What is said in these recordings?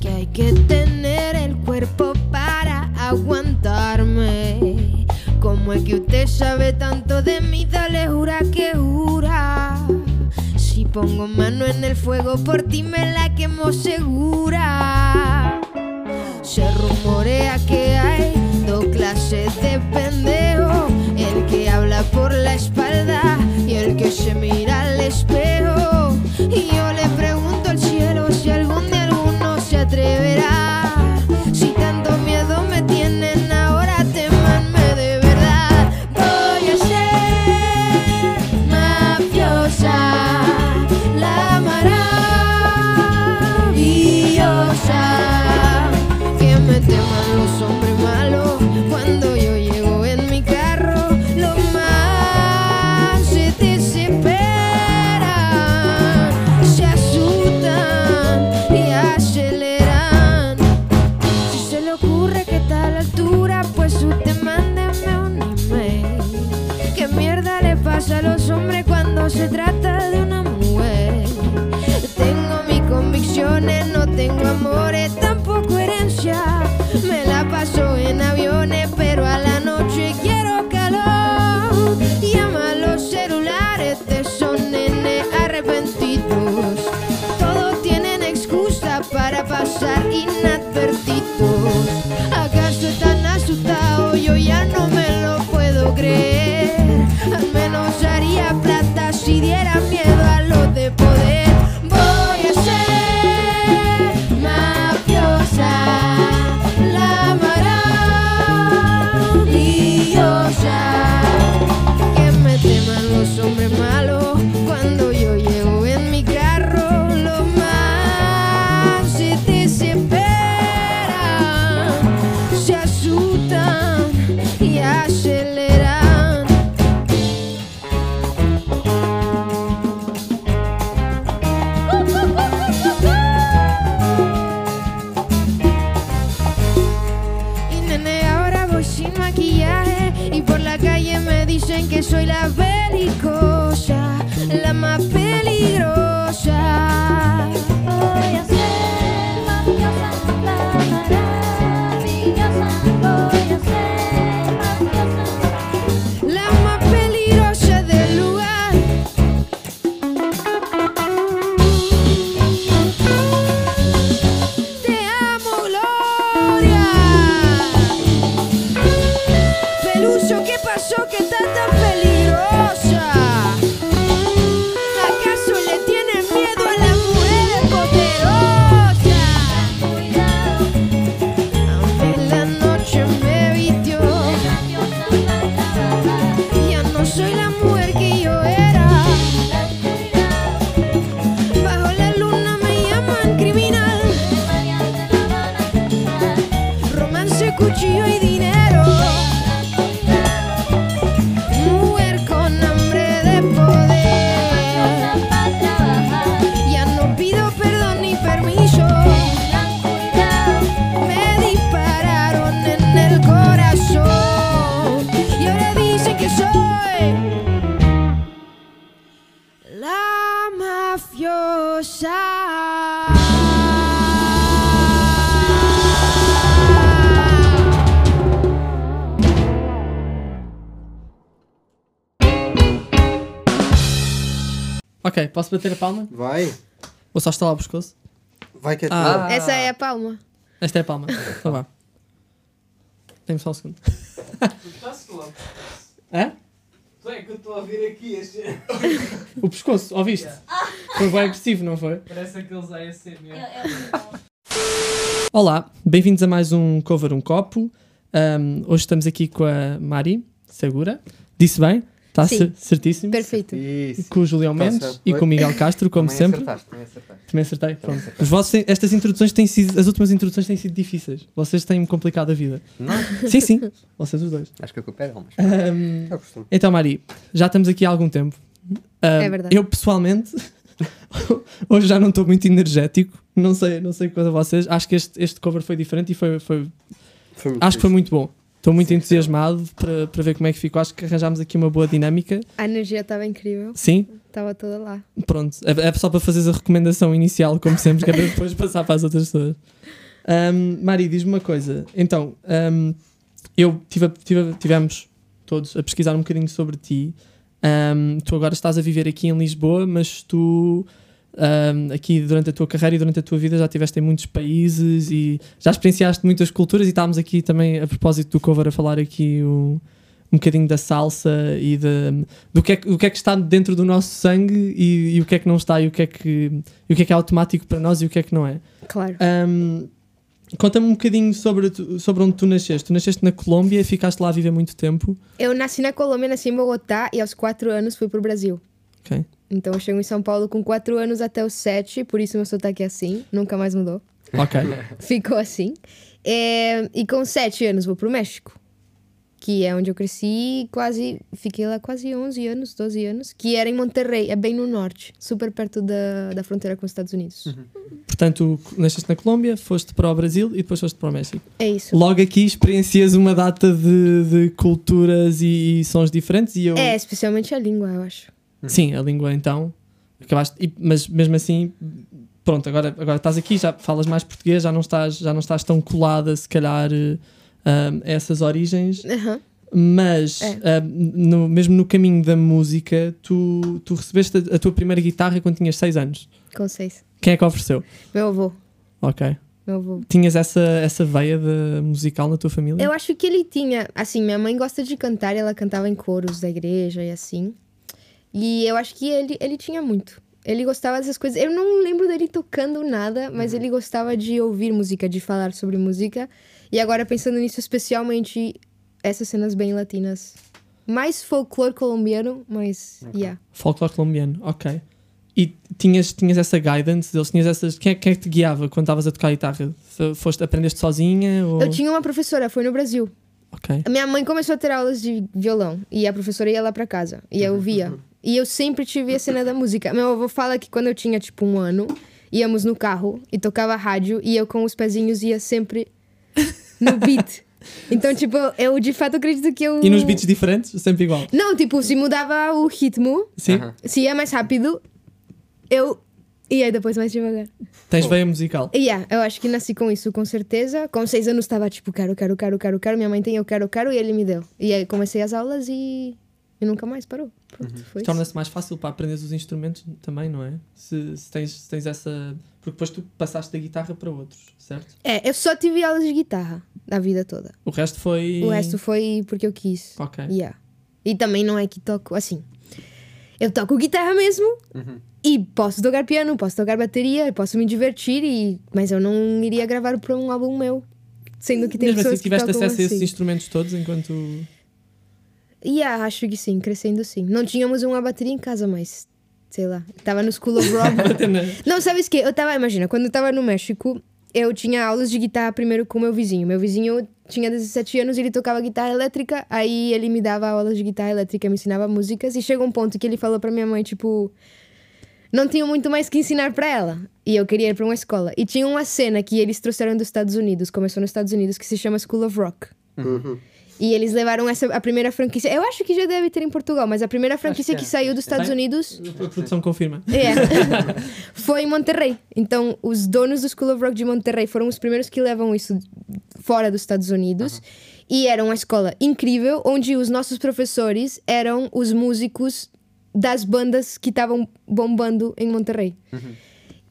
Que hay que tener el cuerpo para aguantarme. Como es que usted sabe tanto de mí, dale jura que jura. Si pongo mano en el fuego, por ti me la posso bater a palma? Vai, Ou só estalar o pescoço? vai que é Ah. tua. Essa é a palma. Esta é a palma. Então vá. Tem só um segundo. Estás-te lá. Hã? Tu é que eu estou a ouvir aqui este. O pescoço, ouviste? Foi bem agressivo, não foi? Parece aqueles ASMR. Olá, bem-vindos a mais um Cover um Copo. Um, hoje estamos aqui com a Mari Segura. Disse bem? Está Sim. certíssimo. Perfeito. Isso. Com o Julião Tá Mendes e com o Miguel Castro, como Também sempre. Acertaste, também acertaste. Também acertei. Pronto. Os vossos, estas introduções têm sido. As últimas introduções têm sido difíceis. Vocês têm-me complicado a vida. Não, Sim, sim. Vocês os dois. acho que a culpa é dele, mas Um, então, Mari, já estamos aqui há algum tempo. Um, É verdade. Eu, pessoalmente, hoje já não estou muito energético. Não sei, não sei quanto a vocês. Acho que este, este cover foi diferente e foi, foi- Foi acho que foi muito bom. Estou muito entusiasmado para, para ver como é que ficou. Acho que arranjámos aqui uma boa dinâmica. A energia estava incrível, Sim, estava toda lá. pronto. É, é só para fazeres a recomendação inicial, como sempre, que é para depois passar para as outras pessoas. Ahm, Mari, diz-me uma coisa. Então, ahm, eu tive, tive- tivemos todos a pesquisar um bocadinho sobre ti. Ahm, tu agora estás a viver aqui em Lisboa, mas tu ahm, aqui durante a tua carreira e durante a tua vida já estiveste em muitos países e já experienciaste muitas culturas e estávamos aqui também a propósito do cover a falar aqui um, um bocadinho da salsa e de, do, que é, que- do que é que está dentro do nosso sangue e, e o que é que não está e o que é que, o que é que é automático para nós e o que é que não é. Claro. Ahm, Conta-me um bocadinho sobre, sobre onde tu nasceste. Tu nasceste na Colômbia e ficaste lá a viver muito tempo. Eu nasci na Colômbia, nasci em Bogotá e aos quatro anos fui pro Brasil. Ok. Então eu chego em São Paulo com quatro anos até os sete, por isso meu sotaque é assim, nunca mais mudou. Ok. Ficou assim. É, e com sete anos vou pro México, que é onde eu cresci quase. Fiquei lá quase 11 anos, 12 anos, que era em Monterrey, é bem no norte, super perto da, da fronteira com os Estados Unidos. Portanto, nasceste na Colômbia, foste para o Brasil e depois foste para o México. É isso. Logo aqui experiencias uma data de, de culturas e, e sons diferentes e eu... É, especialmente a língua, eu acho. Sim, a língua então. Acabaste, e- mas mesmo assim, pronto, agora, agora estás aqui, já falas mais português, já não estás, já não estás tão colada, se calhar, eh, a essas origens. Mas, É. ah, no- mesmo no caminho da música, tu, tu recebeste a, a tua primeira guitarra quando tinhas 6 anos. Com seis. Quem é que ofereceu? Meu avô. Ok. Meu avô. Tinhas essa, essa veia de musical na tua família? Eu acho que ele tinha. Assim, minha mãe gosta de cantar, ela cantava em coros da igreja e assim. E eu acho que ele, ele tinha muito. Ele gostava dessas coisas. Eu não lembro dele tocando nada, mas ele gostava de ouvir música, de falar sobre música. E agora, pensando nisso, especialmente essas cenas bem latinas. Mais folclore colombiano, mas. Yeah. Folclore colombiano, ok. E tinhas, tinhas essa guidance deles? Tinhas essas... Quem é, quem é que te guiava quando estavas a tocar guitarra? Se Foste, aprendeste sozinha? Ou... Eu tinha uma professora, foi no Brasil. Ok. A minha mãe começou a ter aulas de violão e a professora ia lá pra casa e eu via. E eu sempre tive a cena da música. Meu avô fala que quando eu tinha tipo um ano, íamos no carro e tocava rádio e eu com os pezinhos ia sempre no beat. Então, tipo, eu de fato acredito que eu. E nos beats diferentes? Sempre igual? Não, tipo, se mudava o ritmo, Sim? Se ia mais rápido, eu ia depois mais devagar. Tens veia musical? E yeah, eu acho que nasci com isso, com certeza. Com seis anos estava tipo, quero, quero, quero, quero, quero. Minha mãe tem, eu quero, quero, e ele me deu. E aí comecei as aulas e, e nunca mais parou. Isso. Torna-se mais fácil para aprender os instrumentos também, não é? Se, se tens, se tens essa. Porque depois tu passaste da guitarra para outros, certo? É, eu só tive aulas de guitarra a vida toda. O resto foi. O resto foi porque eu quis. Ok. Yeah. E também não é que toco assim. Eu toco guitarra mesmo e posso tocar piano, posso tocar bateria, posso me divertir, e... mas eu não iria gravar para um álbum meu. Sendo que tem Mesmo pessoas assim, que tiveste tocam acesso a esses assim. instrumentos todos enquanto. Yeah, acho que sim, crescendo sim. Não tínhamos uma bateria em casa, mas sei lá. Tava no School of Rock. Não, sabes o que? Eu tava, imagina, quando eu tava no México, eu tinha aulas de guitarra primeiro com meu vizinho. Meu vizinho tinha 17 anos e ele tocava guitarra elétrica, aí ele me dava aulas de guitarra elétrica, me ensinava músicas e chegou um ponto que ele falou pra minha mãe, tipo, não tinha muito mais que ensinar pra ela. E eu queria ir pra uma escola. E tinha uma cena que eles trouxeram dos Estados Unidos, começou nos Estados Unidos, que se chama School of Rock. E eles levaram essa a primeira franquia. Eu acho que já deve ter em Portugal, mas a primeira franquia que, que é. saiu dos Estados Tem? Unidos A produção confirma. é. Foi em Monterrey. Então, os donos do School of Rock de Monterrey foram os primeiros que levam isso fora dos Estados Unidos. E era uma escola incrível, onde os nossos professores eram os músicos das bandas que estavam bombando em Monterrey.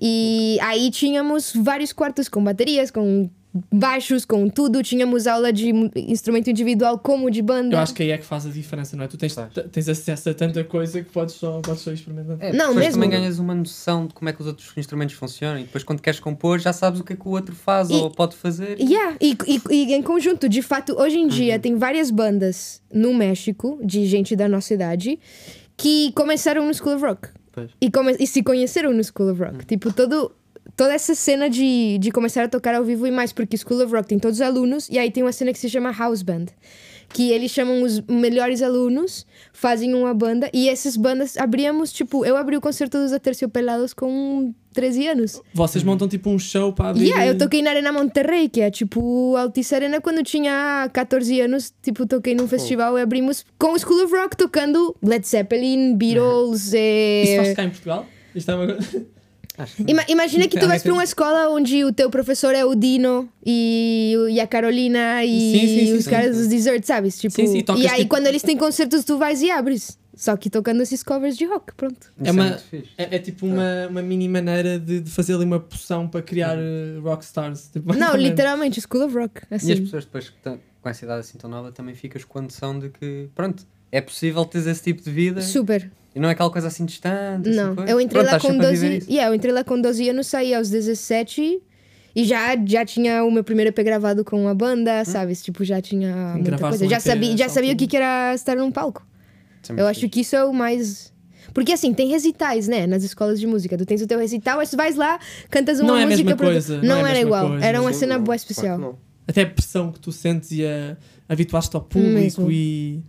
E aí tínhamos vários quartos com baterias, com baixos, com tudo. Tínhamos aula de instrumento individual como de banda. Eu acho que aí é que faz a diferença, não é? Tu tens, tens acesso a tanta coisa que podes só, podes só experimentar. É, Não, depois mesmo. também ganhas uma noção de como é que os outros instrumentos funcionam e depois quando queres compor já sabes o que é que o outro faz E- ou pode fazer. Yeah, e, e, e em conjunto, de fato, hoje em dia tem várias bandas no México, de gente da nossa idade, que começaram no School of Rock. E, come e se conheceram no School of Rock. Tipo, todo, toda essa cena de, de começar a tocar ao vivo e mais, porque School of Rock tem todos os alunos, e aí tem uma cena que se chama House Band, que eles chamam os melhores alunos, fazem uma banda e essas bandas abríamos, tipo, eu abri o concerto dos Aterciopelados com 13 anos. Vocês montam tipo um show para abrir. Yeah, eu toquei na Arena Monterrey, que é tipo Altice Arena quando tinha 14 anos, tipo, toquei num festival e abrimos com o School of Rock tocando Led Zeppelin, Beatles, eh, Isso faz cá em Portugal? Isto é uma coisa. Ima- imagina que tu Cara, vais para uma escola onde o teu professor é o Dino e, e a Carolina e Sim, sim, sim, os sim, caras sim. dos desserts, sabes? Tipo, Sim, sim, e aí tipo- quando eles têm concertos tu vais e abres. Só que tocando esses covers de rock, pronto. É uma-. É, é tipo uma, uma mini maneira de, de fazer ali uma poção para criar uh, rockstars. Tipo, Não, literalmente, School of Rock. E as Assim. pessoas depois que estão com essa idade assim tão nova também ficas com a noção de que, pronto, é possível teres esse tipo de vida Super. E não é aquela coisa assim distante. assim, Não, coisa. eu entrei Pronto, com sempre a viver 12. isso. Yeah, eu entrei lá com 12 anos, saí aos 17 e já, já tinha o meu primeiro EP gravado com uma banda, sabes? Tipo, já tinha muita coisa. um Já sabia, já sabia o que que era estar num palco. Isso é Eu acho que isso é o mais. Porque assim, tem recitais, né? Nas escolas de música. Tu tens o teu recital, mas tu vais lá, cantas uma Não é a música. mesma pra- coisa, Não, não é a era mesma igual. coisa. Era uma Sim, cena não, boa especial. não. Até a pressão que tu sentes e a habituaste ao público Mesmo. e.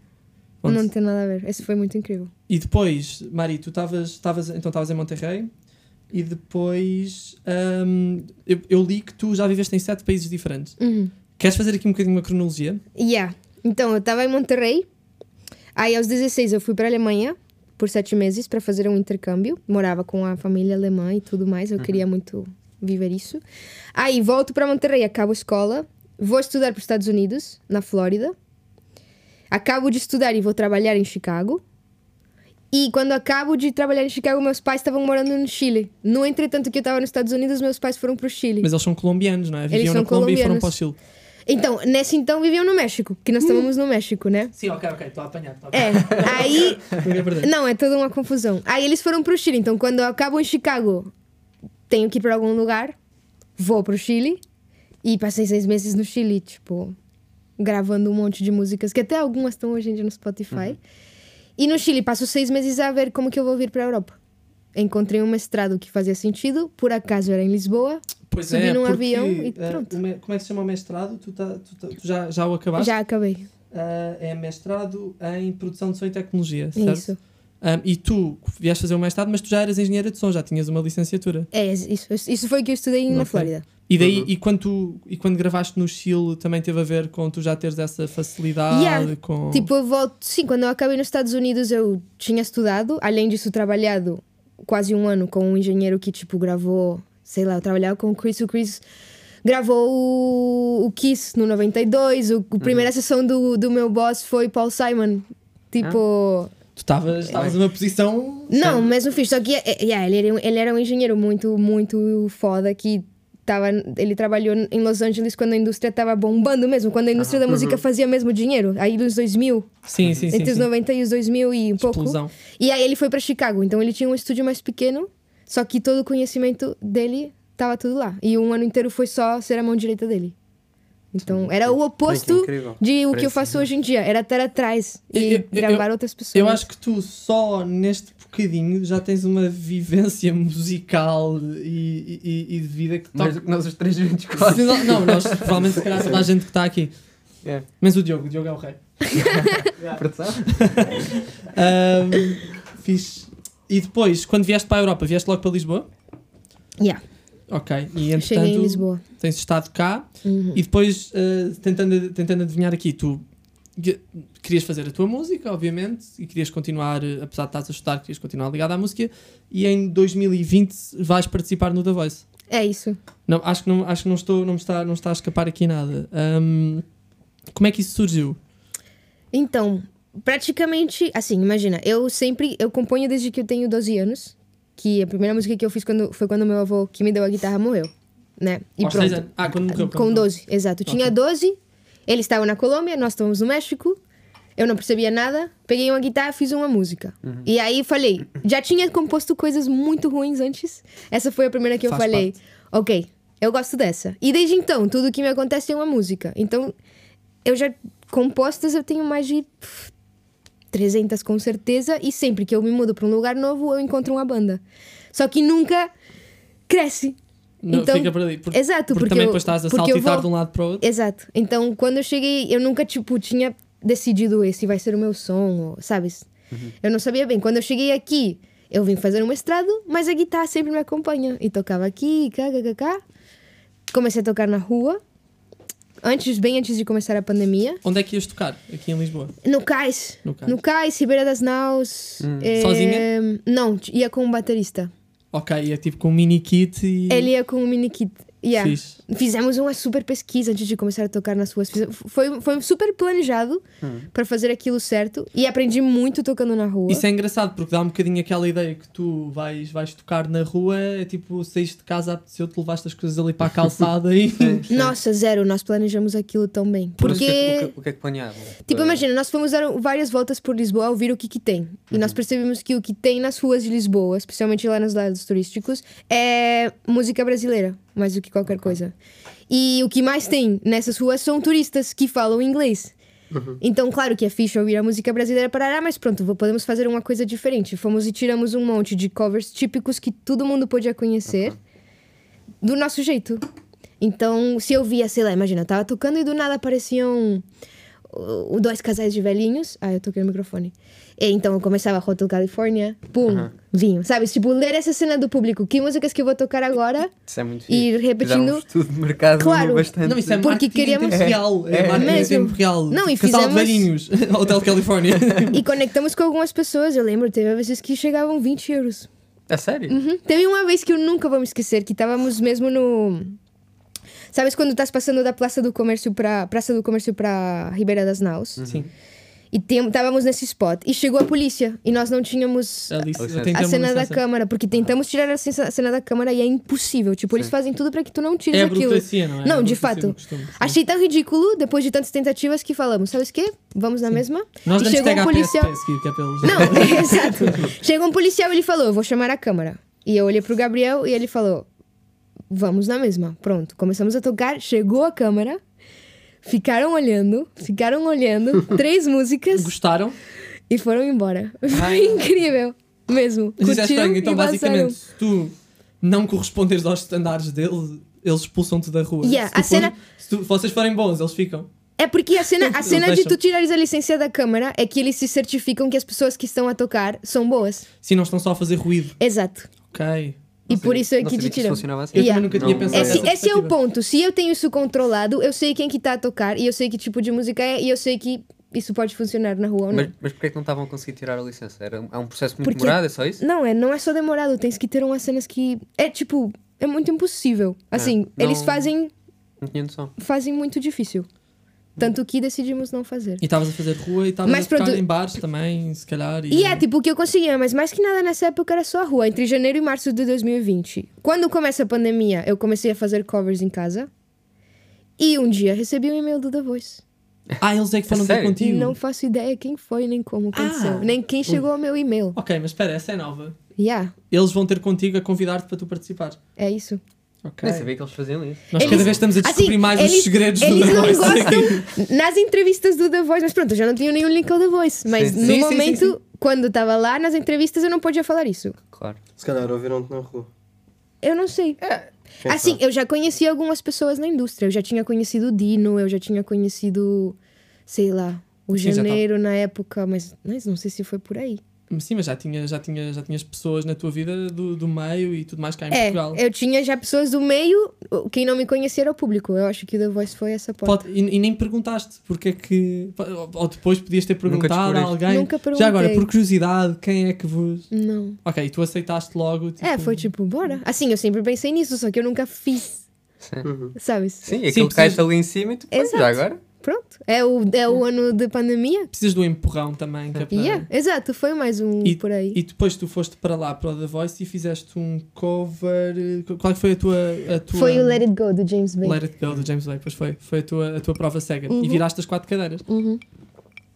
Pronto. Não tem nada a ver. Esse foi muito incrível. E depois, Mari, tu estavas, então estavas em Monterrey e depois hum, eu, eu li que tu já viveste em sete países diferentes. Uhum. Queres fazer aqui um bocadinho uma cronologia? Yeah. Então, eu estava em Monterrey. Aí, aos 16, eu fui para a Alemanha por sete meses para fazer um intercâmbio. Morava com a família alemã e tudo mais. Eu queria muito viver isso. Aí, volto para Monterrey, acabo a escola. Vou estudar para os Estados Unidos, na Flórida. Acabo de estudar e vou trabalhar em Chicago. E quando acabo de trabalhar em Chicago, meus pais estavam morando no Chile. No entretanto que eu estava nos Estados Unidos, meus pais foram para o Chile. Mas eles são colombianos, não é? Viviam são na Colômbia e foram colombianos. para o Chile. Então, nesse então viviam no México, que nós estávamos no México, né? Sim, ok, ok, estou a apanhar. Estou a É, aí. Não, é toda uma confusão. Aí eles foram pro Chile, então quando eu acabo em Chicago, tenho que ir para algum lugar, vou pro Chile e passei seis meses no Chile, tipo, gravando um monte de músicas, que até algumas estão hoje em dia no Spotify. E no Chile passo seis meses a ver como que eu vou vir para a Europa. Encontrei um mestrado que fazia sentido, por acaso era em Lisboa, Pois Subi é, num porque, avião e eh, pronto. me- como é que se chama o mestrado? Tu, tá- tu tá- tu já, já o acabaste? já acabei. Ah, é mestrado em produção de som e tecnologia, certo? Isso. Ah, e tu vieste fazer o mestrado, mas tu já eras engenheira de som, já tinhas uma licenciatura. É, isso, isso foi o que eu estudei na Ok. Flórida. E daí, Uhum. e, quando tu, e quando gravaste no Chile, também teve a ver com tu já teres essa facilidade Yeah. com... Tipo, eu volto. Sim, quando eu acabei nos Estados Unidos, eu tinha estudado, além disso, trabalhado quase um ano com um engenheiro que, tipo, gravou. Sei lá, eu trabalhava com o Chris. O Chris gravou o, o Kiss no 92. O, a primeira sessão do, do meu boss foi Paul Simon. Tipo. Tu estavas estavas numa posição... Não, mesmo fixe. Só que é, é, yeah, ele, era, um- ele era um engenheiro muito, muito foda que. Tava, ele trabalhou em Los Angeles quando a indústria estava bombando mesmo, quando a indústria da música fazia mesmo dinheiro, aí nos 2000, Sim, sim, sim. entre os sim. 90 e os 2000 e um pouco. Explosão. E aí ele foi para Chicago, então ele tinha um estúdio mais pequeno, só que todo o conhecimento dele tava tudo lá. E um ano inteiro foi só ser a mão direita dele. Então era o que oposto incrível. de o que Parece- eu faço hoje em dia, era estar atrás e Eu- eu- gravar outras pessoas. Eu acho que tu só neste bocadinho já tens uma vivência musical e, e, e de vida que toca... Nós, nós os três juntos quase. Não, não, nós provavelmente se calhar toda a gente que está aqui. É. Menos o Diogo, o Diogo é o rei. Produção? Ahm, fixe. E depois, quando vieste para a Europa, vieste logo para Lisboa? Yeah, Ok. E cheguei em entretanto, Lisboa. tens estado cá Uhum. e depois, ah, tentando, tentando adivinhar aqui, tu que- querias fazer a tua música, obviamente, e querias continuar, eh, apesar de estás a estudar, querias continuar ligado à música, e em 2020 vais participar no The Voice. É isso. Não, acho que não, acho que não, estou, não, está, não está a escapar aqui nada. Ahm, como é que isso surgiu? Então, praticamente, assim, imagina, eu sempre, eu componho desde que eu tenho 12 anos, que a primeira música que eu fiz quando, foi quando meu avô, que me deu a guitarra, morreu, né? E pronto. Ah, quando Com morreu. 12, exato. Eu tinha Ok. 12, ele estava na Colômbia, nós estávamos no México, eu não percebia nada, peguei uma guitarra, fiz uma música. E aí falei, já tinha composto coisas muito ruins antes, essa foi a primeira que eu Faz falei, ok, eu gosto dessa. E desde então, tudo que me acontece é uma música. Então, eu já, compostas, eu tenho mais de 300 com certeza, e sempre que eu me mudo para um lugar novo, eu encontro uma banda. Só que nunca cresce. Não, Então, fica por Exato, porque porque também eu- depois estás a saltitar vou- de um lado para o outro. Exato. Então, quando eu cheguei, eu nunca, tipo, tinha decidido esse vai ser o meu som, ou, sabes? Eu não sabia bem. Quando eu cheguei aqui, eu vim fazer um mestrado, mas a guitarra sempre me acompanha. E tocava aqui, cá, cá, cá, cá. Comecei a tocar na rua, antes, bem antes de começar a pandemia. Onde é que ias tocar? Aqui em Lisboa? No Cais. No Cais. No Cais, Ribeira das Naus. Hum. eh, Sozinha? Não, ia com um baterista. Ok, é tipo com um mini kit e. Ele ia com um mini kit. Yeah. Fixe. Fizemos uma super pesquisa antes de começar a tocar nas ruas. Foi, foi super planejado para fazer aquilo certo e aprendi muito tocando na rua. Isso é engraçado porque dá um bocadinho aquela ideia que tu vais, vais tocar na rua, é tipo, saíste de casa, apeteceu-te, levaste as coisas ali para a calçada e. Nossa, zero, nós planejamos aquilo tão bem. Mas o que, é Porque, que- o, que, o que é que planeavam? tipo, imagina, nós fomos dar várias voltas por Lisboa a ouvir o que que tem. E nós percebemos que o que tem nas ruas de Lisboa, especialmente lá nos lados turísticos, é música brasileira, mais do que qualquer coisa. E o que mais tem nessas ruas são turistas que falam inglês. Então, claro que é fixe ouvir a música brasileira para lá, mas pronto, podemos fazer uma coisa diferente. Fomos e tiramos um monte de covers típicos que todo mundo podia conhecer do nosso jeito. Então, se eu via, sei lá, imagina, tava tocando e do nada apareciam uh, dois casais de velhinhos. Ah, eu toquei no microfone. E então eu começava Hotel California, pum, vinho. Sabe? Tipo, ler essa cena do público. Que músicas que eu vou tocar agora? Isso é muito E fixe. repetindo- estudo de mercado Claro. bastante. Não, isso é Porque marketing queríamos- tempo real. É, É, marketing mesmo. tempo real. Não, e Casal de velhinhos. Hotel Califórnia. E conectamos com algumas pessoas. Eu lembro, teve vezes que chegavam 20 euros. É sério? Uhum. Teve uma vez que eu nunca vou me esquecer, que estávamos mesmo no. Sabes quando estás passando da Praça do Comércio para Praça do Comércio para Ribeira das Naus? Sim. E estávamos nesse spot. E chegou a polícia. E nós não tínhamos Ali, licença. eu tenho que a uma cena da câmara. Porque tentamos tirar a cena a da câmara e é impossível. Tipo, eles Sim. fazem tudo para que tu não tires É a aquilo. não é? Não, É a de fato. costume, sim. Achei tão ridículo, depois de tantas tentativas, que falamos: sabes o quê? Vamos na mesma? Nós e chegou um policial. É. Não, exato. Chegou um policial e ele falou: vou chamar a câmara. E eu olhei pro Gabriel e ele falou: Vamos na mesma. Pronto. Começamos a tocar, chegou a câmara, ficaram olhando, ficaram olhando, três músicas Gostaram? e foram embora. Foi incrível. Mesmo. É Curtiram. Então, basicamente, se tu não corresponderes aos standards deles, eles expulsam-te da rua. Yeah, se a cena- se tu- vocês forem bons, eles ficam. É porque a cena, a cena de tu tirares a licença da câmara é que eles se certificam que as pessoas que estão a tocar são boas. Se não estão só a fazer ruído. Exato. Ok. E por isso é que te tiram. assim. Eu Yeah. nunca tinha Não- pensado Esse, esse é o perspectiva. ponto. Se eu tenho isso controlado, eu sei quem que está a tocar e eu sei que tipo de música é e eu sei que isso pode funcionar na rua ou não. Mas, mas porquê é que não estavam a conseguir tirar a licença? Era, é um processo muito Porque- demorado, é só isso? Não, é, não é só demorado, tens que ter umas cenas que é tipo, é muito impossível. Assim, não- eles fazem Não tinha noção. fazem muito difícil. Tanto que decidimos não fazer. E estavas a fazer rua e estavas a pronto. em bares também, se calhar. E é tipo o que eu conseguia, mas mais que nada nessa época era só a rua, entre janeiro e março de 2020. Quando começa a pandemia, eu comecei a fazer covers em casa. E um dia recebi um e-mail do The Voice. Ah, eles é que foram ter sério? contigo. Não faço ideia quem foi, nem como aconteceu, Ah. nem quem chegou ao meu e-mail. Ok, mas espera, essa é nova. Yeah, Eles vão ter contigo a convidar-te para tu participar. é isso. Ok. Nem sabia que eles faziam isso. Nós Eles- cada vez estamos a descobrir assim, mais eles- os segredos do Eles The não Voice. gostam nas entrevistas do The Voice, mas pronto, eu já não tinha nenhum link ao The Voice. Mas Sim. no Sim, momento, sim, sim. quando estava lá nas entrevistas, eu não podia falar isso. Claro. Se calhar ouviram-te na rua. Eu não sei. Quem Assim, sabe? eu já conhecia algumas pessoas na indústria. Eu já tinha conhecido o Dino, eu já tinha conhecido, sei lá, o tá. Janeiro na época, mas, mas não sei se foi por aí. Sim, mas já, tinha, já, tinha, já tinhas pessoas na tua vida do, do meio e tudo mais cá em É, Portugal. eu tinha já pessoas do meio, quem não me conhecia era o público. Eu acho que o The Voice foi essa porta. Pode- e, e nem perguntaste porque é que. ou- depois podias ter Nunca perguntado a alguém. Nunca Já agora, perguntei. por curiosidade, quem é que vos. Não. Ok, e tu aceitaste logo. Tipo... É, foi tipo, bora. Assim, eu sempre pensei nisso, só que eu nunca fiz, Sim, sabes? Sim Sim, aquilo precisas- cai-te ali em cima e tu, Exato. já agora. Pronto. É o, é o ano de pandemia. Precisas do empurrão também. Que é para... Yeah, exato, foi mais um E- por aí. E depois tu foste para lá, para o The Voice, e fizeste um cover. eh, Qual é que foi a tua. A tua... Foi o Let It Go do James Bay. Let It Go do James Bay, pois foi. Foi a tua, a tua prova cega. Uhum. E viraste as quatro cadeiras. Uhum.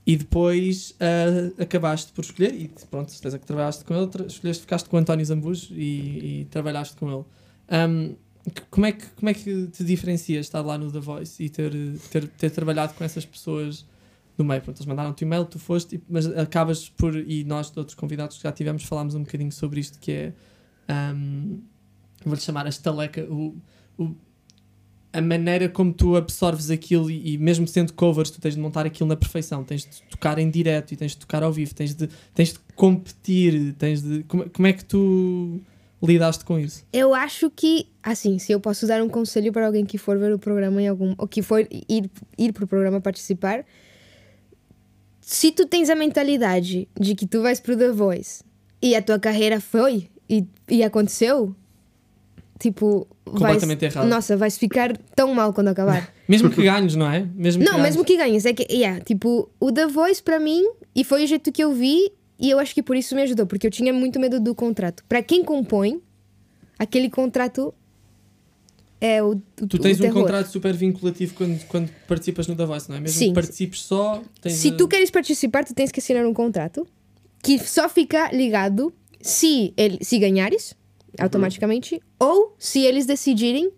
E depois ah, acabaste por escolher, e pronto, certeza que trabalhaste com ele, escolheste, ficaste com o António Zambujo e, e trabalhaste com ele. C- como, é que, como é que te diferencias estar lá no The Voice e ter, ter, ter trabalhado com essas pessoas do meio? Pronto, eles mandaram-te e-mail, tu foste, mas acabas por, e nós de outros convidados que já tivemos, falámos um bocadinho sobre isto, que é, ahm, vou-lhe chamar a estaleca, o, o- a maneira como tu absorves aquilo e, e mesmo sendo covers, tu tens de montar aquilo na perfeição, tens de tocar em direto e tens de tocar ao vivo, tens de, tens de competir, tens de. Como, como é que tu lidaste com isso? Eu acho que, assim, se eu posso dar um conselho para alguém que for ver o programa em algum. ou que for ir, ir pro programa participar, se tu tens a mentalidade de que tu vais pro The Voice e a tua carreira foi e, e aconteceu, tipo. vais- Completamente errado. Nossa, vais ficar tão mal quando acabar. Mesmo que ganhes, não é? Mesmo Não, que mesmo que ganhes. É que, yeah, tipo, o The Voice para mim, e foi o jeito que eu vi, e eu acho que por isso me ajudou, porque eu tinha muito medo do contrato. Para quem compõe, aquele contrato é o, o Tu tens o um contrato super vinculativo quando, quando participas no Voice, não é? Mesmo Sim. que participes só, Se a- tu queres participar, tu tens que assinar um contrato que só fica ligado se, ele, se ganhares, automaticamente, ou se eles decidirem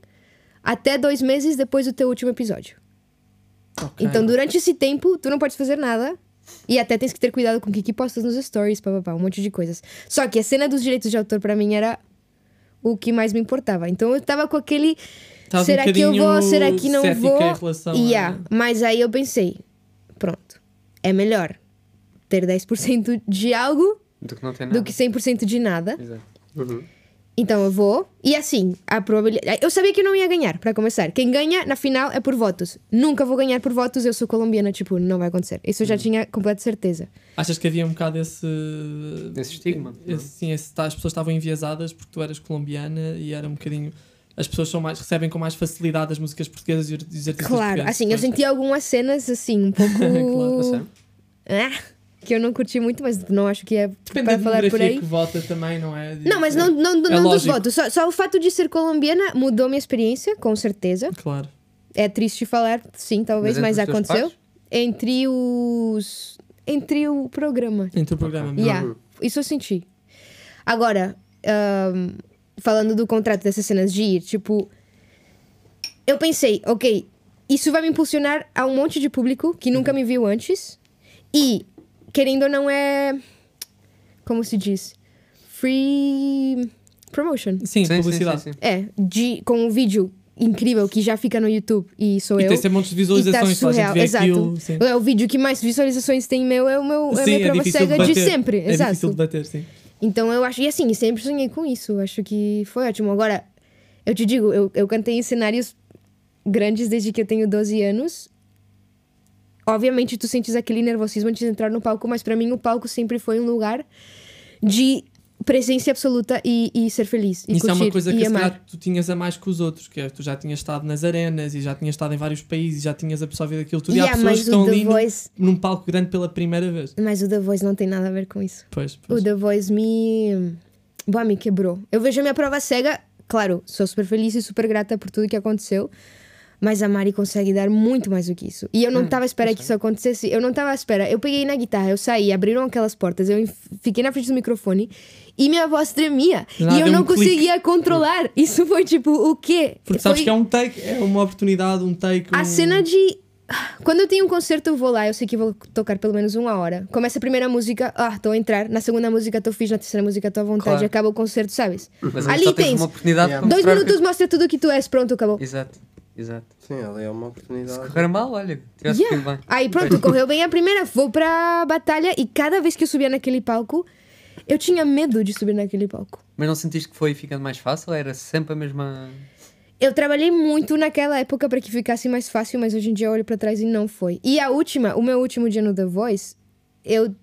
até dois meses depois do teu último episódio. Ok. Então, durante esse tempo, tu não podes fazer nada. E até tens que ter cuidado com o que, que postas nos stories, papapá, um monte de coisas. Só que a cena dos direitos de autor, pra mim, era o que mais me importava. Então, eu tava com aquele. Um será que eu vou? Será que não vou? em relação a- Yeah. Mas aí eu pensei: pronto, é melhor ter 10% de algo Do que não tem nada. do que 100% de nada. Exato. Uhum. Então eu vou. E assim, a probabilidade. Eu sabia que eu não ia ganhar, pra começar. Quem ganha na final é por votos. Nunca vou ganhar por votos, eu sou colombiana, tipo, não vai acontecer. Isso Hum. eu já tinha completa certeza. Achas que havia um bocado esse. Esse estigma, não é? Esse, sim, esse, as pessoas estavam enviesadas porque tu eras colombiana e era um bocadinho. As pessoas são mais, recebem com mais facilidade as músicas portuguesas e os artistas Claro, assim, eu senti algumas cenas, assim, um pouco. Claro? Ah, que eu não curti muito, mas não acho que é Depende para falar por aí. que vota também, não é? Não, mas não, não, não É dos lógico. votos. Só, só o fato de ser colombiana mudou minha experiência, com certeza. Claro. É triste falar, sim, talvez, mas, Mas os teus aconteceu. pais? Entre os. Entre o programa. Entre o programa. mesmo. Yeah, isso eu senti. Agora, ahn, falando do contrato dessas cenas de ir, tipo, eu pensei, ok, isso vai me impulsionar a um monte de público que nunca me viu antes e, querendo ou não, é. Como se diz? Free promotion. Sim, Sim, sim, publicidade. sim, sim. É, de, com um vídeo incrível que já fica no YouTube e sou E eu. tem de E tá visualizações, só a gente surreal, exato. aquilo. Sim, É o vídeo que mais visualizações tem meu, é o meu é a minha é prova cega de sempre. É exato. difícil de bater, sim. Então eu acho, e assim, sempre sonhei com isso. Acho que foi ótimo. Agora, eu te digo, eu, eu cantei em cenários grandes desde que eu tenho 12 anos. Obviamente, tu sentes aquele nervosismo antes de entrar no palco, mas pra mim o palco sempre foi um lugar de presença absoluta e, e ser feliz. E Isso é uma coisa que se calhar tu tinhas a mais que os outros, que é tu já tinhas estado nas arenas e já tinhas estado em vários países, já tinhas absorvido aquilo tudo. Yeah, e há pessoas mas que estão o The ali num- Voice- num palco grande pela primeira vez. Mas o The Voice não tem nada a ver com isso. Pois, O pois. The Voice me. Boa, me quebrou. Eu vejo a minha prova cega, claro, sou super feliz e super grata por tudo que aconteceu. Mas a Mari consegue dar muito mais do que isso. E eu não estava à espera que isso acontecesse. Eu não estava à espera. Eu peguei na guitarra, eu saí, abriram aquelas portas, eu fiquei na frente do microfone e minha voz tremia. Lá e eu não um clique. conseguia controlar. Isso foi tipo, o quê? Porque sabes Foi- que é um take, é uma oportunidade, um take. a um- cena de. Quando eu tenho um concerto, eu vou lá, eu sei que vou tocar pelo menos uma hora. Começa a primeira música, ah, tô a entrar. Na segunda música, tô fixe. Na terceira música, tô à vontade. Claro. Acaba o concerto, sabes? Mas Ali tens Yeah. dois minutos, mostra tudo o que tu és. Pronto, acabou. Exato, exato. Sim, ali é uma Se oportunidade. correr mal, olha, tivesse Yeah. corrido bem. Aí pronto, correu bem a primeira. Vou pra batalha e cada vez que eu subia naquele palco, eu tinha medo de subir naquele palco. Mas não sentiste que foi ficando mais fácil? Era sempre a mesma. Eu trabalhei muito naquela época para que ficasse mais fácil, mas hoje em dia eu olho pra trás e não foi. E a última, o meu último dia no The Voice, eu.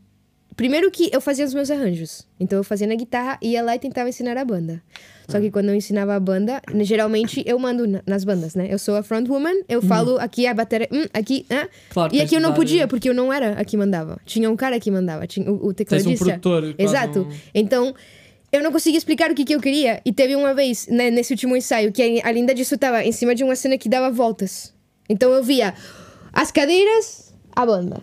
Primeiro que eu fazia os meus arranjos. Então eu fazia na guitarra, ia lá e tentava ensinar a banda. Só que quando eu ensinava a banda, geralmente eu mando na- nas bandas, né? Eu sou a frontwoman, eu falo aqui a bateria, hum, aqui, ah. Claro, E tens aqui eu não podia, porque eu não era a que mandava. Tinha um cara que mandava, tinha o, o tecladista. um produtor. Exato. um- Então, eu não conseguia explicar o que, que eu queria. E teve uma vez, né, nesse último ensaio, que além disso eu tava em cima de uma cena que dava voltas. Então eu via as cadeiras, a banda.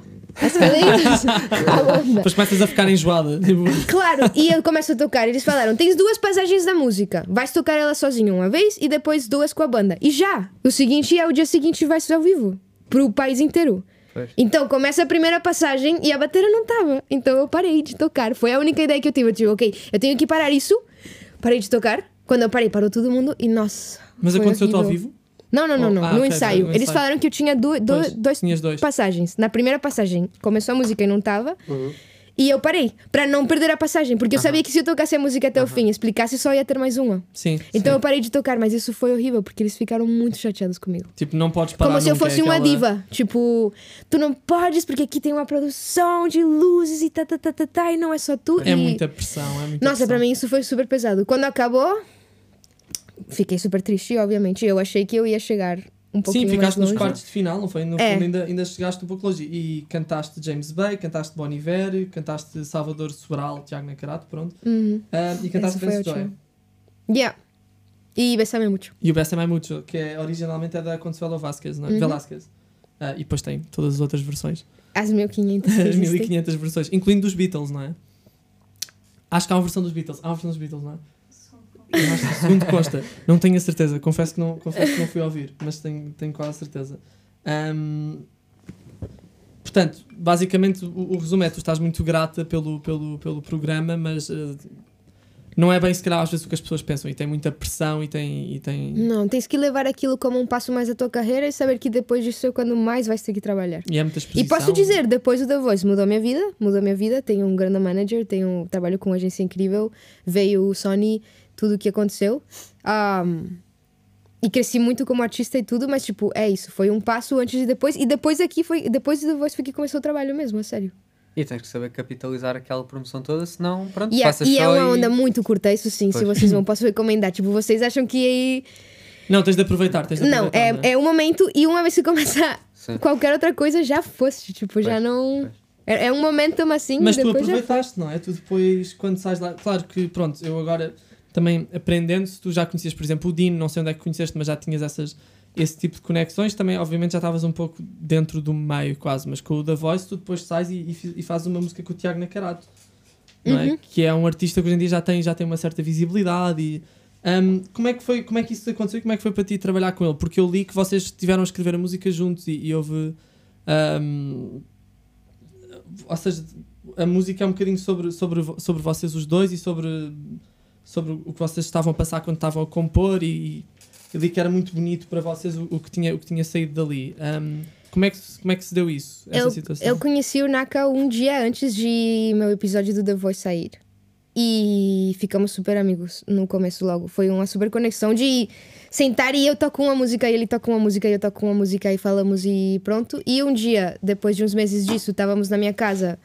Depois começas a ficar enjoada. Tipo, Claro, e eu começo a tocar. Eles falaram: tens duas passagens da música. Vais tocar ela sozinho uma vez e depois duas com a banda. E já! O seguinte é o dia seguinte vai ser ao vivo. Pro país inteiro. Pois. Então começa a primeira passagem e a bateria não tava. Então eu parei de tocar. Foi a única ideia que eu tive. Eu tive, ok, eu tenho que parar isso. Parei de tocar. Quando eu parei, parou todo mundo e nossa. Mas aconteceu-te ao vivo? Não, não, não, Oh, não. ah, no ok, ensaio. no Eles ensaio. falaram que eu tinha du- Pois, dois dois. passagens. Na primeira passagem começou a música e não tava. Uhum. E eu parei, pra não perder a passagem, porque eu sabia que se eu tocasse a música até o fim e explicasse, só ia ter mais uma. Sim. Então sim. eu parei de tocar, mas isso foi horrível, porque eles ficaram muito chateados comigo. Tipo, não podes parar Como se eu é fosse uma aquela- diva. Tipo, tu não podes, porque aqui tem uma produção de luzes e tá, tá, tá, tá, tá, e não é só tu. É e... muita pressão, é muita Nossa, pressão. pra mim isso foi super pesado. Quando acabou, fiquei super triste, obviamente. Eu achei que eu ia chegar um pouquinho Sim, ficaste nos quartos de final, não foi? No É. fundo ainda, ainda chegaste um pouco longe. E cantaste James Bay, cantaste Bon Iver, cantaste Salvador Sobral, Tiago Nacarato, pronto. Uhum. E cantaste Dance Joy. Yeah. E Bessame muito. E o Best Am Mucho, que é, originalmente é da Consuelo Vasquez, não é? Uhum. Velasquez. Ah, e depois tem todas as outras versões. As 1500 que As existem. 1500 versões, incluindo dos Beatles, não é? Acho que há uma versão dos Beatles. Há uma versão dos Beatles, não é? Eu acho que segundo consta. Não tenho a certeza. Confesso que não, confesso que não fui ouvir, mas tenho, tenho quase certeza. Ahm, portanto, basicamente, o, o resumo é: tu estás muito grata pelo, pelo, pelo programa, mas eh, não é bem, se calhar, às vezes o que as pessoas pensam. E tem muita pressão e tem. E tem... Não, tens que levar aquilo como um passo mais da tua carreira e saber que depois disso é quando mais vais ter que trabalhar. E é muita E posso dizer, depois o The Voice mudou a minha vida, mudou a minha vida. Tenho um grande manager, tenho trabalho com uma agência incrível, veio o Sony, tudo o que aconteceu. Ahm, e cresci muito como artista e tudo, mas tipo, é isso, foi um passo antes e depois. E depois aqui foi, depois do The Voice foi que começou o trabalho mesmo, a sério. E tens que saber capitalizar aquela promoção toda, senão, pronto, E é, passas e é só uma e... onda muito curta, isso sim, se Pois. vocês não posso recomendar. Tipo, vocês acham que aí. Não, tens de aproveitar. Tens de Não, aproveitar, é, é um momento e uma vez que começar Sim. qualquer outra coisa já foste, tipo, já Pois, não. pois. É, é um momento assim, Mas tu já aproveitaste, não é? Tu depois, quando sais lá. Claro que, pronto, eu agora também aprendendo, se tu já conhecias, por exemplo, o Dino, não sei onde é que conheceste, mas já tinhas essas, esse tipo de conexões, também, obviamente, já estavas um pouco dentro do meio, quase. Mas com o The Voice, tu depois sais e, e, e fazes uma música com o Tiago Nacarato, é? Uhum. Que é um artista que hoje em dia já tem, já tem uma certa visibilidade. E, hum, como, é que foi, como é que isso aconteceu e como é que foi para ti trabalhar com ele? Porque eu li que vocês estiveram a escrever a música juntos e, e houve. hum, ou seja, a música é um bocadinho sobre, sobre, sobre vocês os dois e sobre, sobre o que vocês estavam a passar quando estavam a compor e, e li que era muito bonito para vocês o, o que, tinha, o que tinha saído dali. Hum, como, é que, como é que se deu isso, essa Eu, situação? eu conheci o Naka um dia antes de meu episódio do The Voice sair. E ficamos super amigos no começo logo. Foi uma super conexão de sentar e eu toco uma música e ele toca uma música e eu toco uma música e falamos e pronto. E um dia, depois de uns meses disso, estávamos na minha casa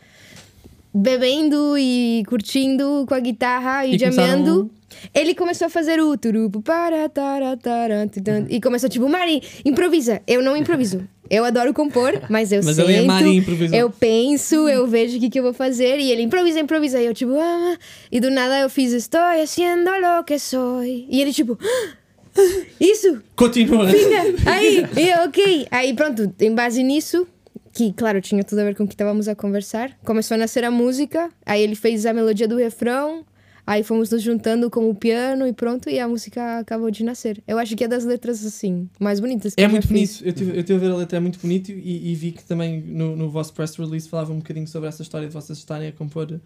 bebendo e curtindo com a guitarra e, E começaram-. Ele começou a fazer o turupu para tara, tara, tudan, e começou tipo, Mari, improvisa. Eu não improviso. Eu adoro compor, mas eu Mas sento, a Mari eu penso, eu vejo o que, que eu vou fazer e ele improvisa, improvisa. E eu tipo, ah, e do nada eu fiz, estou haciendo lo que soy. E ele tipo, "Ah, isso, Continua! Fica, aí, eu, ok. Aí pronto, em base nisso, que claro, tinha tudo a ver com o que estávamos a conversar, começou a nascer a música, aí ele fez a melodia do refrão, aí fomos nos juntando com o piano e pronto, e a música acabou de nascer. Eu acho que é das letras assim, mais bonitas que É muito bonito. Eu tive, eu tive a ver a letra, é muito bonito e, e vi que também no, no vosso press release falava um bocadinho sobre essa história de vocês estarem a compor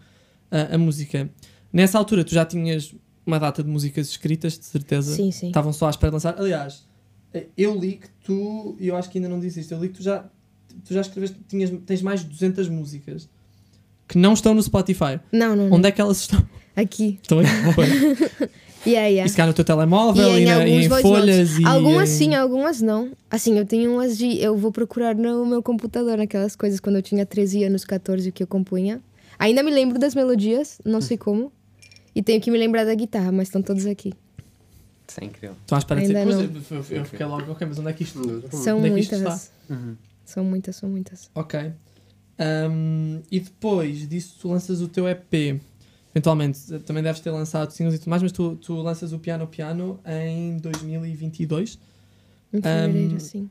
a, a música. Nessa altura, tu já tinhas uma data de músicas escritas, de certeza. Sim, sim. Estavam só à espera de lançar. Aliás, eu li que tu, e eu acho que ainda não disse isto, eu li que tu já, tu já escreveste, tinhas, tens mais de 200 músicas que não estão no Spotify. Não, não, não. Onde é que elas estão? Aqui. Estão aqui. Yeah, yeah. E se calhar no teu telemóvel E e, em na- e alguns em folhas. E Algumas em- sim, algumas não. Assim, eu tenho umas de. Eu vou procurar no meu computador, naquelas coisas quando eu tinha 13 anos, 14, que eu compunha. Ainda me lembro das melodias, não sei como. E tenho que me lembrar da guitarra, mas estão todos aqui. Isso é incrível. Estão à espera de eu, eu fiquei logo, ok, mas onde é que isto São Onde é que isto muitas. Uhum. São muitas, são muitas. Ok. Um, e depois disso, tu lanças o teu EP. Eventualmente, também deves ter lançado singles e tudo mais, mas tu, tu lanças o Piano Piano em 2022. Em fevereiro, Um, sim.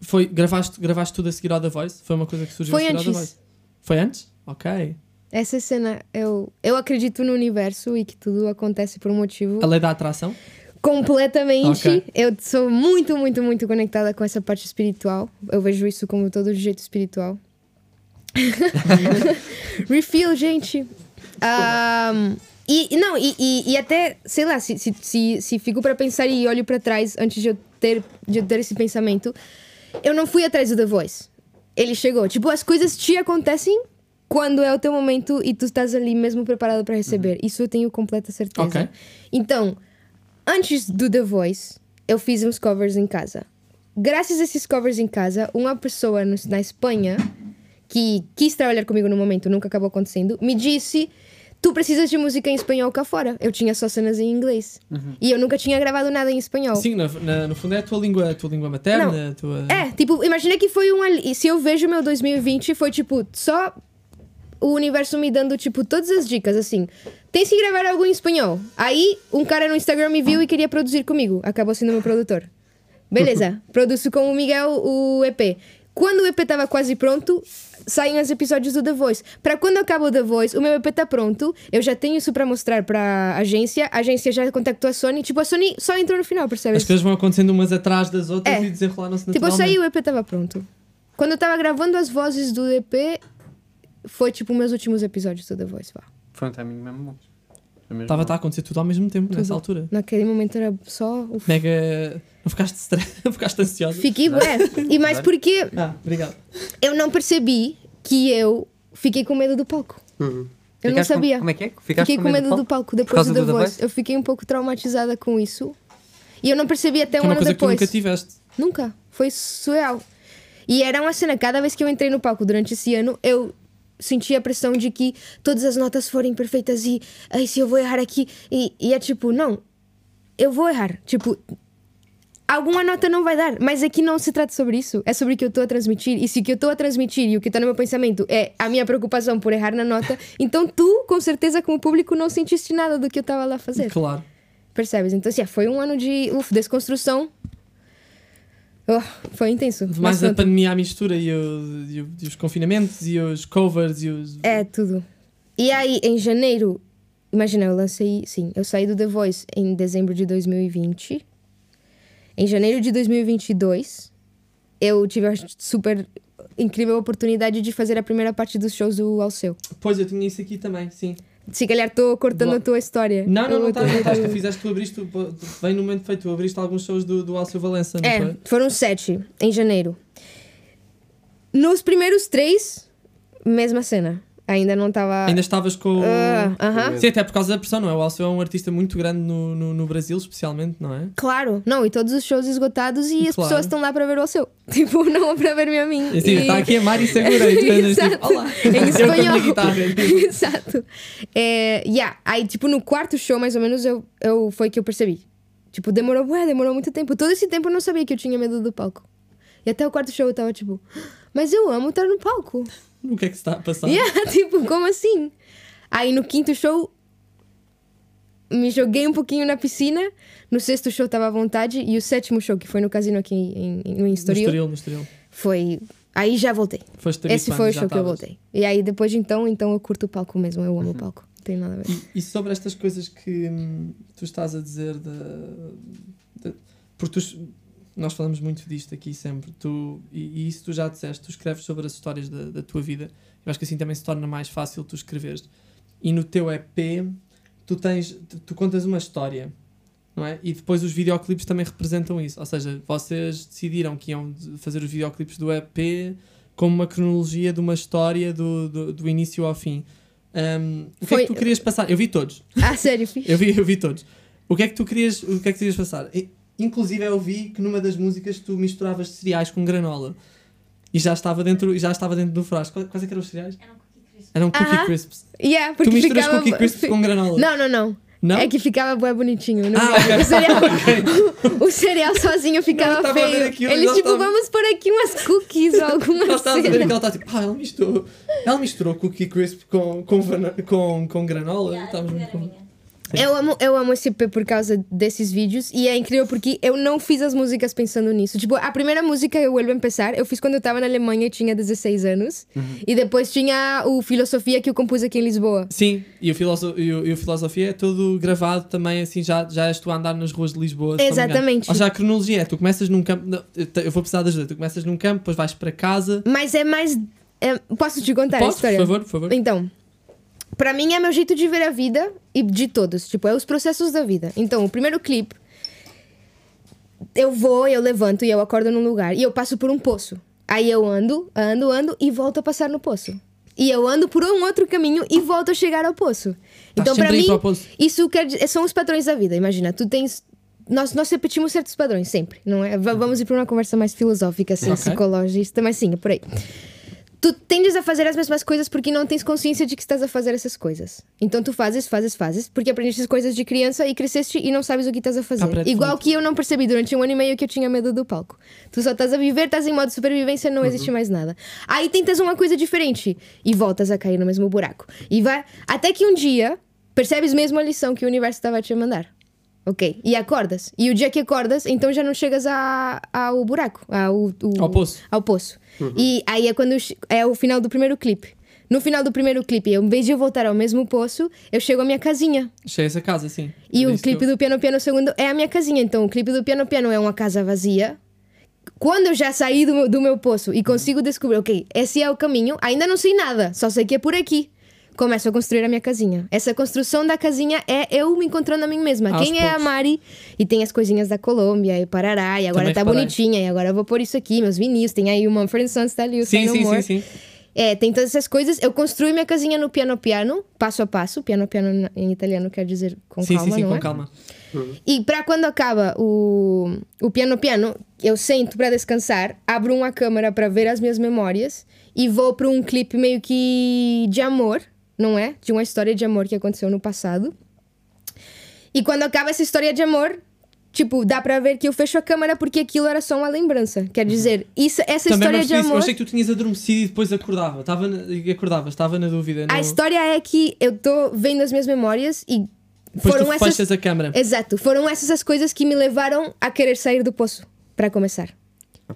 Foi, gravaste, gravaste tudo a seguir ao The Voice? Foi uma coisa que surgiu Foi a seguir ao The antes. Voice? Foi antes? Ok. Essa cena, eu, eu acredito no universo e que tudo acontece por um motivo. A lei da atração? Completamente. Ok. Eu sou muito, muito, muito conectada com essa parte espiritual. Eu vejo isso como todo jeito espiritual. Refill, gente. Ahm, e não, e, e, e até, sei lá, se, se, se, se fico pra pensar e olho pra trás antes de eu ter, de eu ter esse pensamento, eu não fui atrás do The Voice. Ele chegou. Tipo, as coisas te acontecem quando é o teu momento e tu estás ali mesmo preparado para receber. Isso eu tenho completa certeza. Ok. Então, antes do The Voice, eu fiz uns covers em casa. Graças a esses covers em casa, uma pessoa no- na Espanha que quis trabalhar comigo no momento, nunca acabou acontecendo, me disse: Tu precisas de música em espanhol cá fora. Eu tinha só cenas em inglês. E eu nunca tinha gravado nada em espanhol. Sim, na- na- no fundo é a tua língua, a tua língua materna. tua... É, tipo, imagina que foi um. ali- Se eu vejo meu 2020, foi tipo, só o universo me dando, tipo, todas as dicas, assim. Tens que gravar algo em espanhol. Aí, um cara no Instagram me viu e queria produzir comigo. Acabou sendo meu produtor. Beleza, produzo com o Miguel o EP. Quando o EP tava quase pronto, saem os episódios do The Voice. Pra quando acaba o The Voice, o meu EP tá pronto, eu já tenho isso pra mostrar pra agência, a agência já contactou a Sony, tipo, a Sony só entrou no final, percebes? As coisas vão acontecendo umas atrás das outras É. e desenrolaram-se Tipo, eu saí o EP tava pronto. Quando eu tava gravando as vozes do EP, foi tipo meus últimos episódios do The Voice, vá. Foi um timing mesmo bom. Estava a acontecer tudo ao mesmo tempo, nessa Tudo. altura. Naquele momento era só. uf. Mega. Não ficaste stress, não ficaste ansiosa. Fiquei bué. E mais porque Ah, obrigado. eu não percebi que eu fiquei com medo do palco. Uhum. Eu não Ficaste com- sabia. Como é que é? Ficaste Fiquei com medo do palco? palco depois do The do The Voice. Voice? Eu fiquei um pouco traumatizada com isso. E eu não percebi até Que um é uma ano coisa depois. que tu nunca tiveste. Nunca. Foi surreal. E era uma cena, cada vez que eu entrei no palco durante esse ano, eu sentia a pressão de que todas as notas forem perfeitas e ai, se eu vou errar aqui. E, e é tipo, não, eu vou errar. Tipo, alguma nota não vai dar, mas aqui não se trata sobre isso. É sobre o que eu estou a transmitir. E se o que eu estou a transmitir e o que está no meu pensamento é a minha preocupação por errar na nota, então tu, com certeza, como público, não sentiste nada do que eu estava lá a fazer. Claro. Percebes? Então, assim, foi um ano de uf, desconstrução. Oh, foi intenso. Mais a pandemia à mistura e, o- e o- e os confinamentos e os covers e os. É, tudo. E aí, em janeiro, imagina, eu lancei, sim, eu saí do The Voice em dezembro de 2020. Em janeiro de 2022, eu tive a super incrível oportunidade de fazer a primeira parte dos shows do Alceu. Pois, eu tinha isso aqui também, sim. Se calhar estou cortando Boa. a tua história. Não, não, não estás, não estás. Tu fizeste, tu abriste, tu- bem no momento feito, tu abriste alguns shows do, do Alceu Valença, não É, foi? foram sete em janeiro. Nos primeiros três, mesma cena. Ainda não estava. Ainda estavas com. Ah, aham. Sim, até por causa da pressão, não é? O Alceu é um artista muito grande no, no, no Brasil, especialmente, não é? Claro, não, e todos os shows esgotados e as Claro. pessoas estão lá para ver o seu. Tipo, não para ver-me a mim. E- está aqui a Mari Segura e tu andas tipo, Exato. olá, Em espanhol. guitarra. Exato. É, yeah. Aí, tipo, no quarto show, mais ou menos, eu, eu, foi que eu percebi. Tipo, demorou, ué, demorou muito tempo. Todo esse tempo eu não sabia que eu tinha medo do palco. E até o quarto show eu tava tipo, mas eu amo estar no palco. O que é que se está a passar? Yeah, tipo, como assim? Aí no quinto show me joguei um pouquinho na piscina. No sexto show tava à vontade. E o sétimo show, que foi no casino aqui em, em, no No Estoril, Estoril, no Estoril. foi. Aí já voltei. Foste Esse foi o show que eu voltei. E aí depois de então, então eu curto o palco mesmo. Eu amo o palco. Não tem nada a ver. E, e sobre estas coisas que hum, tu estás a dizer da, da- porque tu, nós falamos muito disto aqui sempre tu, e, e isso tu já disseste, tu escreves sobre as histórias da, da tua vida eu acho que assim também se torna mais fácil tu escreveres e no teu EP tu tens, tu, tu contas uma história não é? E depois os videoclipes também representam isso ou seja, vocês decidiram que iam fazer os videoclipes do EP como uma cronologia de uma história do, do, do início ao fim Hum, o que é Foi- que tu querias passar? Eu vi todos Ah, sério, fixe. eu vi, eu vi todos. O que é que tu querias, o que é que tu querias passar? E, inclusive eu vi que numa das músicas tu misturavas cereais com granola. E já estava dentro, já estava dentro do frasco. Quais, é que eram os cereais? Era um cookie crisp. Eram Cookie. Crisps. Yeah, Tu porque misturas ficava... Cookie Crisps com granola. Não, não, não. Não? É que ficava bué bonitinho. Não Ah, ok. o, cereal, o cereal sozinho ficava estava ver feio. aquilo, Eles tipo, estávamos- vamos pôr aqui umas cookies ou alguma Nós estávamos a ver cena. que ela está tipo, ah, ela misturou, ela misturou Cookie Crisp com, com, com, com granola. Yeah, Estávamos muito Eu amo, eu amo esse EP por causa desses vídeos e é incrível porque eu não fiz as músicas pensando nisso. Tipo, a primeira música, Eu Vuelvo a Empezar, eu fiz quando eu tava na Alemanha e tinha 16 anos. E depois tinha o Filosofia que eu compus aqui em Lisboa. Sim, e o, filoso e, o, e o Filosofia é todo gravado também, assim, já, já és tu a andar nas ruas de Lisboa. Exatamente. Ou seja, a cronologia é, tu começas num campo, não, eu vou precisar de ajuda, tu começas num campo, depois vais para casa. Mas é mais. é- posso te contar a Podes, por história? favor, por favor. Então, pra mim é meu jeito de ver a vida e de todos. Tipo, é os processos da vida. Então, o primeiro clipe eu vou, eu levanto e eu acordo num lugar e eu passo por um poço. Aí eu ando, ando, ando e volto a passar no poço. E eu ando por um outro caminho e volto a chegar ao poço. Então, ir mim, para poço. isso quer dizer, são os padrões da vida. Imagina, tu tens. Nós, nós repetimos certos padrões, sempre, não é? Va- Vamos ir para uma conversa mais filosófica, assim, Ok. psicologista, mas sim, é por aí. Tu tendes a fazer as mesmas coisas porque não tens consciência de que estás a fazer essas coisas. Então tu fazes, fazes, fazes, porque aprendeste as coisas de criança e cresceste e não sabes o que estás a fazer. Igual que eu não percebi durante um ano e meio que eu tinha medo do palco. Tu só estás a viver, estás em modo supervivência, não existe mais nada. Aí tentas uma coisa diferente e voltas a cair no mesmo buraco. E vai. Até que um dia percebes mesmo a lição que o universo estava a te mandar. Ok? E acordas. E o dia que acordas, então já não chegas a, ao buraco, ao, o- Ao poço. ao poço. E aí é quando é o final do primeiro clipe. No final do primeiro clipe, eu, em vez de eu voltar ao mesmo poço, eu chego à minha casinha. Achei essa casa, sim. E Era o clipe eu- do Piano Piano segundo é a minha casinha. Então o clipe do Piano Piano é uma casa vazia. Quando eu já saí do meu, do meu poço e consigo descobrir, ok, esse é o caminho, ainda não sei nada, só sei que é por aqui. Começo a construir a minha casinha. Essa construção da casinha é eu me encontrando a mim mesma. Aos Quem é a poucos. Mari? E tem as coisinhas da Colômbia e Parará, e agora Também tá bonitinha, e agora eu vou pôr isso aqui, meus vinis. Tem aí o Mumford Sons, tá ali, o Sim, sim, sim, sim. É, tem todas essas coisas. Eu construí minha casinha no piano piano, passo a passo. Piano piano em italiano quer dizer com Sim, calma, sim, sim, não com é? calma. E para quando acaba o, o piano piano, eu sento para descansar, abro uma câmera para ver as minhas memórias e vou para um clipe meio que de amor, não é? De uma história de amor que aconteceu no passado. E quando acaba essa história de amor, tipo, dá para ver que eu fecho a câmera porque aquilo era só uma lembrança. Quer dizer, isso, essa Também história não de isso. Eu amor. achei que tu tinhas adormecido e depois acordava. Estava na... e acordava, estava na dúvida. A no- história é que eu tô vendo as minhas memórias e Depois foram tu essas a câmera. Exato, foram essas as coisas que me levaram a querer sair do poço para começar.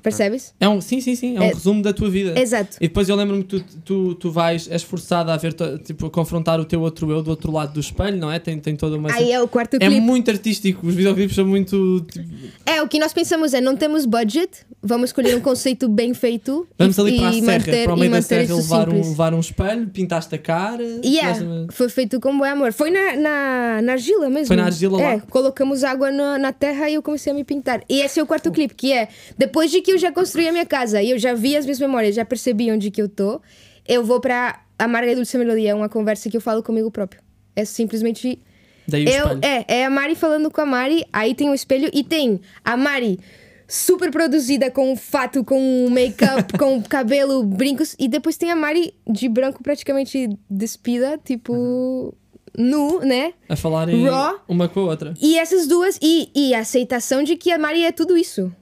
Percebes? É um, sim, sim, sim. É um É- resumo da tua vida. Exato. E depois eu lembro-me que tu, tu, tu vais, és forçada a ver, tipo, a confrontar o teu outro eu do outro lado do espelho, não é? Tem, tem toda uma. Aí é o quarto É clipe. muito artístico, os videoclipes são muito. tipo, É, o que nós pensamos é, não temos budget, vamos escolher um conceito bem feito vamos e, ali para a serra, manter, para o meio da serra, levar um, levar um espelho, pintaste a cara. Yeah, fizeste- foi feito com bom amor. Foi na, na, na argila mesmo. Foi na argila é, lá. colocamos água na, na terra e eu comecei a me pintar. E esse é o quarto clipe, que é depois de que eu já construí a minha casa e eu já vi as minhas memórias, já percebi onde que eu tô, eu vou para Amarga e Dulce Melodia, é uma conversa que eu falo comigo próprio. É simplesmente Daí o eu, é, é a Mari falando com a Mari, aí tem o espelho e tem a Mari super produzida com fato, com make-up, com cabelo, brincos, e depois tem a Mari de branco praticamente despida, tipo nu, né? A falarem Raw. uma com a outra. E essas duas, e, e a aceitação de que a Mari é tudo isso.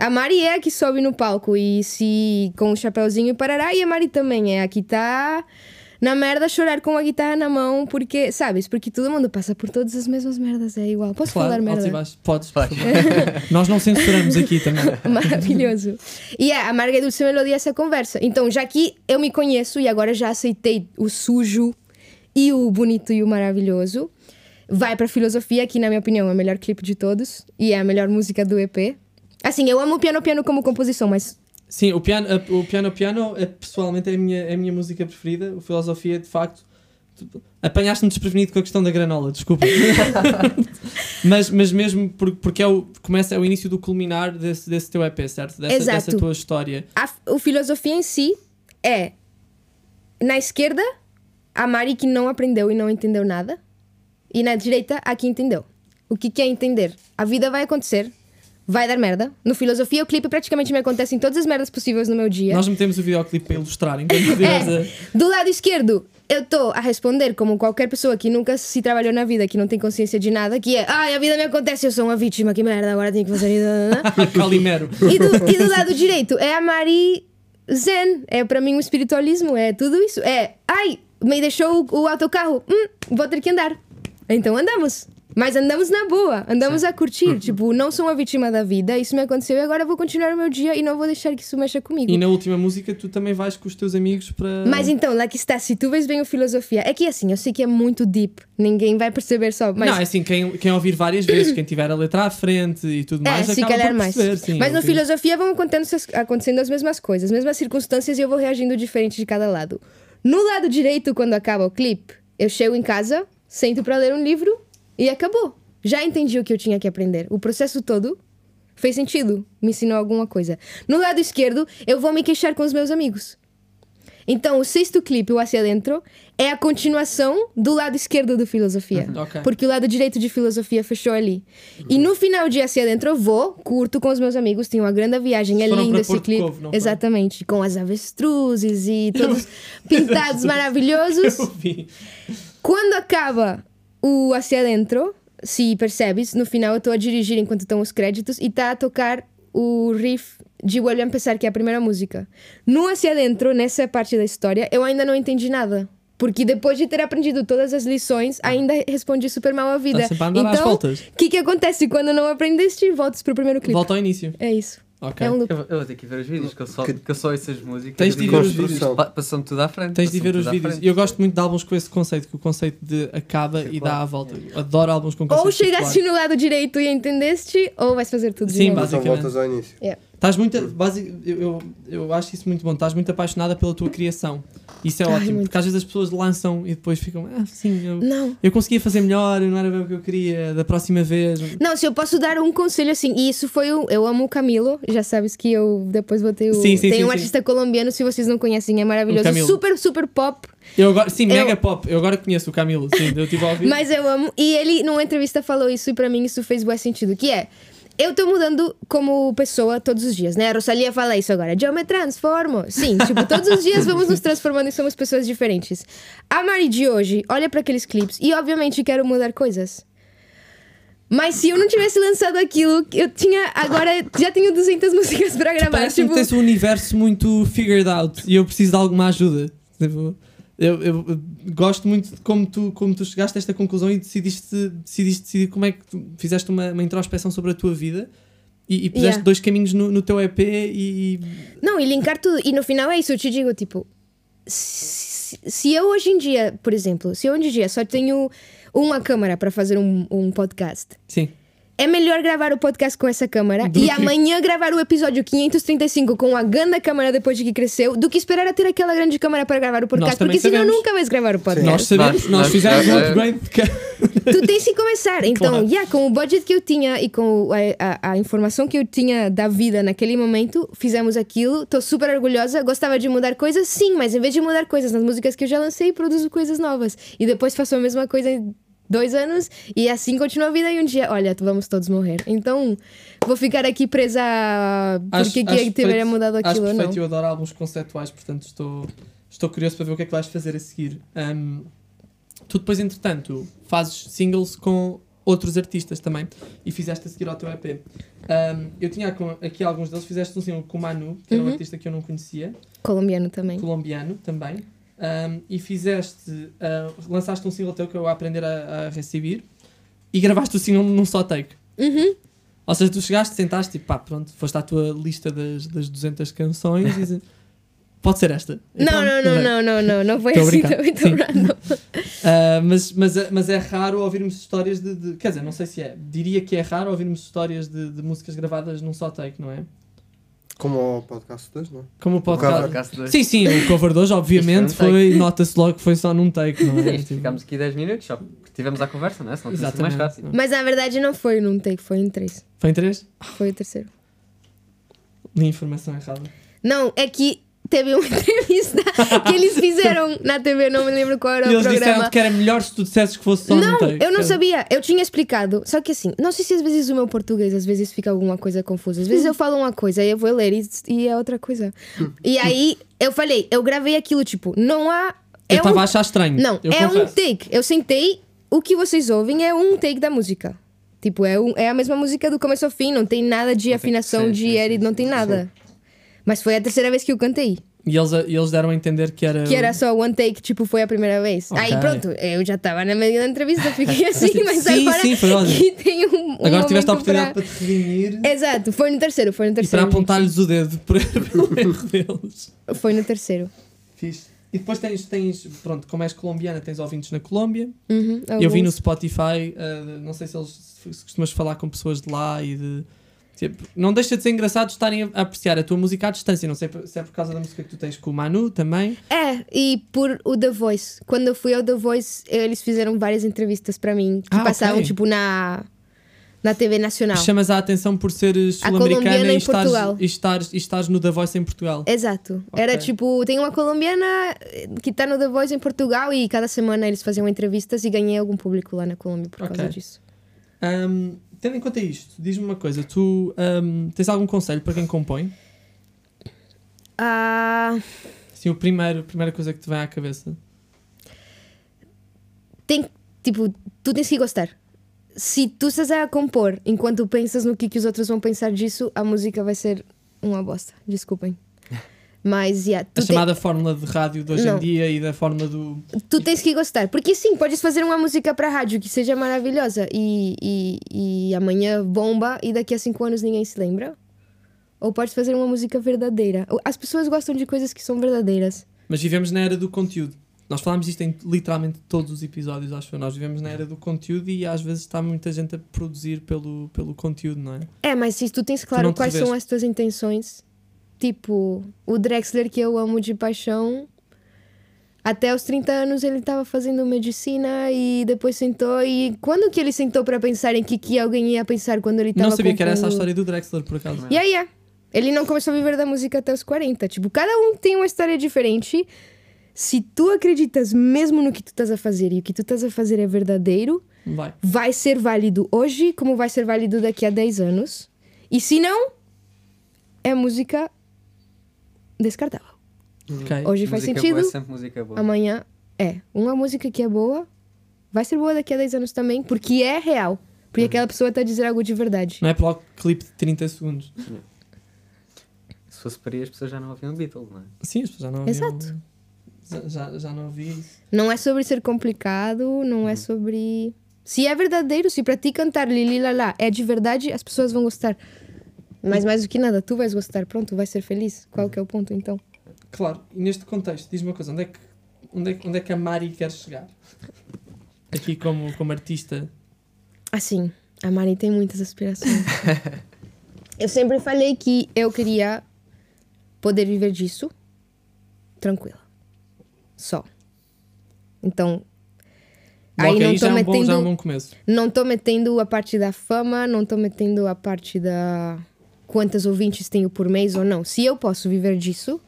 A Mari é a que sobe no palco e se com o chapéuzinho e parará, e a Mari também é a que tá na merda a chorar com a guitarra na mão, porque, sabes? Porque todo mundo passa por todas as mesmas merdas, é igual. Posso Claro, falar merda? baixos. Podes. favor. Nós não censuramos aqui também. Maravilhoso. E é, a Marga e Dulce Melodia essa conversa. Então, já que eu me conheço e agora já aceitei o sujo e o bonito e o maravilhoso, vai pra filosofia, que na minha opinião é o melhor clipe de todos e é a melhor música do EP. Assim, eu amo o piano piano como composição, mas Sim, o piano, o piano piano é, pessoalmente é a, minha, é a minha música preferida. O filosofia, de facto, apanhaste-me desprevenido com a questão da granola, desculpa. mas, mas mesmo por- porque é o, começa, é o início do culminar desse, desse teu EP, certo? Dessa, Exato. dessa tua história. a, o filosofia em si é na esquerda a Mari que não aprendeu e não entendeu nada e na direita a que entendeu. O que que é entender? A vida vai acontecer, vai dar merda. No filosofia o clipe praticamente me acontece em todas as merdas possíveis no meu dia. Nós metemos o videoclipe para ilustrar estivemos É, a- do lado esquerdo, eu estou a responder como qualquer pessoa que nunca se trabalhou na vida, que não tem consciência de nada, que é, ai, a vida me acontece, eu sou uma vítima, que merda, agora tenho que fazer isso. Calimero. E do, e do lado direito é a Mari Zen. É para mim o espiritualismo. É tudo isso. É, ai, me deixou o, o autocarro. Hum, vou ter que andar. Então andamos. Mas andamos na boa, andamos a curtir. Tipo, não sou uma vítima da vida, isso me aconteceu e agora vou continuar o meu dia e não vou deixar que isso mexa comigo. E na última música tu também vais com os teus amigos para. Mas então, lá que está, se tu vês bem o filosofia, é que assim, eu sei que é muito deep, ninguém vai perceber só, mas Não, é assim, quem, quem ouvir várias vezes, quem tiver a letra à frente e tudo mais, é, se calhar mais. perceber, sim, Mas é na um filosofia vão acontecendo, acontecendo as mesmas coisas, as mesmas circunstâncias e eu vou reagindo diferente de cada lado. No lado direito, quando acaba o clipe, eu chego em casa, sento para ler um livro e acabou. Já entendi o que eu tinha que aprender. O processo todo Fez sentido, me ensinou alguma coisa. No lado esquerdo, eu vou me queixar com os meus amigos. Então, o sexto clipe, o Hacia Dentro, é a continuação do lado esquerdo do Filosofia. Ok. Porque o lado direito de Filosofia fechou ali. E no final de Hacia Dentro, eu vou, curto com os meus amigos, tenho uma grande viagem, é lindo esse Porto clipe. Covo, não foi? Exatamente, com as avestruzes e todos pintados maravilhosos. Eu vi. Quando acaba o Hacia Dentro, se percebes, no final eu estou a dirigir enquanto estão os créditos e está a tocar o riff de Vuelve a Empezar, que é a primeira música. No Hacia Dentro, nessa parte da história, eu ainda não entendi nada. Porque depois de ter aprendido todas as lições, ainda respondi super mal a vida. Então, o que, que acontece quando não aprendeste? Voltas pro primeiro clipe. Volta ao início. É isso. Ok. É um loop. Eu, eu vou ter que ver os vídeos, que eu só, Que- que eu só ouço as músicas. Tens de ver os vídeos. pa- Passam tudo à frente. Tens de ver os vídeos. E eu gosto muito de álbuns com esse conceito, que o conceito de acaba e dá a volta. Adoro álbuns com conceito Ou chegaste circular. no lado direito e entendeste, ou vais fazer tudo de Sim, novo. Só basicamente. voltas ao início. Estás muito. Basic, eu, eu, eu acho isso muito bom. Estás muito apaixonada pela tua criação. Isso é Ai, ótimo. muito. Porque às vezes as pessoas lançam e depois ficam. Ah, sim, eu, Não. eu conseguia fazer melhor, não era bem o que eu queria. Da próxima vez. Não, se eu posso dar um conselho assim, e isso foi o. Eu amo o Camilo, já sabes que eu depois vou ter o. Sim, sim, tem sim, um artista colombiano, se vocês não conhecem, é maravilhoso. Super, super pop. Eu agora, sim, Eu- mega pop. Eu agora conheço o Camilo. Sim, eu tive a ouvir. Mas eu amo. E ele, numa entrevista, falou isso, e pra mim isso fez bom sentido. Que é. Eu tô mudando como pessoa todos os dias, né? A Rosalia fala isso agora. Eu me transformo. Sim, tipo, todos os dias vamos nos transformando e somos pessoas diferentes. A Mari de hoje olha pra aqueles clipes e, obviamente, quero mudar coisas. Mas se eu não tivesse lançado aquilo, eu tinha. Agora já tenho 200 músicas pra gravar. Parece-me Tipo, que tens um universo muito figured out e eu preciso de alguma ajuda. Tipo, eu, eu- eu gosto muito de como tu, como tu chegaste a esta conclusão e decidiste, decidiste decidir como é que tu fizeste uma, uma introspeção sobre a tua vida e, e puseste Yeah. dois caminhos no, no teu EP e. Não, e linkar tudo. E no final é isso, eu te digo, tipo, se, se eu hoje em dia, por exemplo, se eu hoje em dia só tenho uma câmera para fazer um, um podcast, Sim. É melhor gravar o podcast com essa câmera Do e que- amanhã gravar o episódio 535 com a grande câmera depois de que cresceu, do que esperar a ter aquela grande câmera para gravar o podcast, porque senão sabemos. nunca vais gravar o podcast. Nós sabemos, Nós- nós, nós- fizemos um é- é- upgrade de tu tens que começar. Então, Claro. yeah, com o budget que eu tinha e com a, a- a informação que eu tinha da vida naquele momento, fizemos aquilo. Tô super orgulhosa. Gostava de mudar coisas, sim, mas em vez de mudar coisas nas músicas que eu já lancei, produzo coisas novas. E depois faço a mesma coisa em dois anos e assim continua a vida. E um dia, olha, vamos todos morrer. Então, vou ficar aqui presa a porque que é que perfeito- mudado acho aquilo ou não. perfeito, eu adoro álbuns conceptuais, portanto estou, estou curioso para ver o que é que vais fazer a seguir. Um, tu depois, entretanto, fazes singles com outros artistas também e fizeste a seguir ao teu EP. Um, eu tinha aqui alguns deles, fizeste um single com o Manu, que era um Uhum. artista que eu não conhecia, Colombiano também. colombiano também. Um, e fizeste, uh, lançaste um single teu que eu a aprender a, a receber e gravaste o single num só take. Uhum. Ou seja, tu chegaste, sentaste e pá, pronto, foste à tua lista das, das 200 canções e dizes, pode ser esta. Não, pronto, não, não, bem. não, não, não, não foi assim tão Sim. random. Ah, mas, mas, é- mas é raro ouvirmos histórias de, de- Quer dizer, não sei se é. Diria que é raro ouvirmos histórias de, de músicas gravadas num só take, não é? Como o podcast 2, não é? Como o podcast. cover. Podcast dois. Sim, sim, o cover de hoje, obviamente, Isto foi foi. Nota-se logo que foi só num take, não é? Isto, Tipo, Ficámos aqui 10 minutos, só porque tivemos a conversa, não é? Senão tinha sido mais fácil. Mas na verdade não foi num take, foi em três. Foi em três? Foi o terceiro. Li informação errada. Não, é que teve uma entrevista que eles fizeram na TV, não me lembro qual era E o eles disseram programa. que era melhor se tu dissesses que fosse só Não, take. eu não sabia. Eu tinha explicado. Só que assim, não sei se às vezes o meu português às vezes fica alguma coisa confusa. Às vezes eu falo uma coisa e eu vou ler e, e é outra coisa. E aí eu falei, eu gravei aquilo, tipo, não há. Eu é estava um- a achar estranho. Não, eu é um confesso. take. Eu sentei, o que vocês ouvem é um take da música. Tipo, é, um- é a mesma música do começo ao fim, não tem nada de afinação, de edit, não tem nada. Mas foi a terceira vez que eu cantei. E eles, e eles deram a entender que era. Que era só one take, tipo, foi a primeira vez. Ok. Aí pronto, eu já estava na meio da entrevista, fiquei assim, mas Sim, agora sim, foi ótimo. que tem um, um Agora tiveste a oportunidade pra- para te redimir Exato, foi no terceiro, foi no e para terceiro. apontar-lhes o dedo pelo erro deles. Foi no terceiro. Fixe. E depois tens, tens, pronto, como és colombiana, tens ouvintes na Colômbia. Uhum, Eu vi no. Spotify, uh, não sei se eles se costumas falar com pessoas de lá e de. Tipo, não deixa de ser engraçado estarem a apreciar a tua música à distância. Não sei se é por causa da música que tu tens com o Manu também. É, e por o The Voice. Quando eu fui ao The Voice, eles fizeram várias entrevistas pra mim que Ah, passavam, ok. tipo, na. na TV Nacional. Chamas a atenção por seres sul-americana e estares, e, estares, e estares no The Voice em Portugal. Exato. Ok. Era tipo, tem uma colombiana eh, que tá no The Voice em Portugal e cada semana eles faziam entrevistas e ganhei algum público lá na Colômbia por Ok. causa disso. Ahm, tendo em conta isto, diz-me uma coisa: tu ahm, tens algum conselho para quem compõe? Ah, Assim, o primeiro, a primeira coisa que te vem à cabeça. tem, tipo, tu tens que gostar. Se tu estás a compor enquanto pensas no que, que os outros vão pensar disso, a música vai ser uma bosta. Desculpem. Mas, yeah, A tu, te- chamada fórmula de rádio de hoje Não. em dia e da forma do. tu tens que gostar. Porque sim, podes fazer uma música para rádio que seja maravilhosa e, e, e amanhã bomba e daqui a cinco anos ninguém se lembra. Ou podes fazer uma música verdadeira. As pessoas gostam de coisas que são verdadeiras. Mas vivemos na era do conteúdo. Nós falámos isto em literalmente todos os episódios, acho eu. Nós vivemos na era do conteúdo e às vezes está muita gente a produzir pelo, pelo conteúdo, não é? É, mas se tu tens claro te quais são as tuas intenções, tipo, o Drexler que eu amo de paixão, até os 30 anos ele estava fazendo medicina e depois sentou e quando que ele sentou para pensar em que que alguém ia pensar quando ele estava não sabia que era essa a compondo? história do Drexler, por acaso. Yeah, yeah. Ele não começou a viver da música até os 40. Tipo, cada um tem uma história diferente. Se tu acreditas mesmo no que tu estás a fazer e o que tu estás a fazer é verdadeiro, Vai. vai ser válido hoje como vai ser válido daqui a 10 anos. E se não, é música descartável. Ok. Hoje faz música sentido, boa é sempre música boa. amanhã é. Uma música que é boa, vai ser boa daqui a 10 anos também, porque é real. Porque aquela pessoa está a dizer algo de verdade. Não é pelo clipe de 30 segundos. Se fosse para aí, as pessoas já não ouviam Beatles, não é? Sim, as pessoas já não ouviam- Exato. Já, já, já não ouvi isso. Não é sobre ser complicado, não é sobre. Se é verdadeiro, se para ti cantar Lili Lala é de verdade, as pessoas vão gostar. Mas mais do que nada, tu vais gostar, pronto, vais ser feliz. Qual que é o ponto então? Claro, e neste contexto, diz-me uma coisa: onde é que, onde é, onde é que a Mari quer chegar? Aqui, como, como artista. Assim, a Mari tem muitas aspirações. eu sempre falei que eu queria poder viver disso tranquila. Só. Então. Logo Aí não já tô é, um bom, já é um metendo. bom começo. Não tô metendo a parte da fama, não tô metendo a parte da quantas ouvintes tenho por mês ou não. Se eu posso viver disso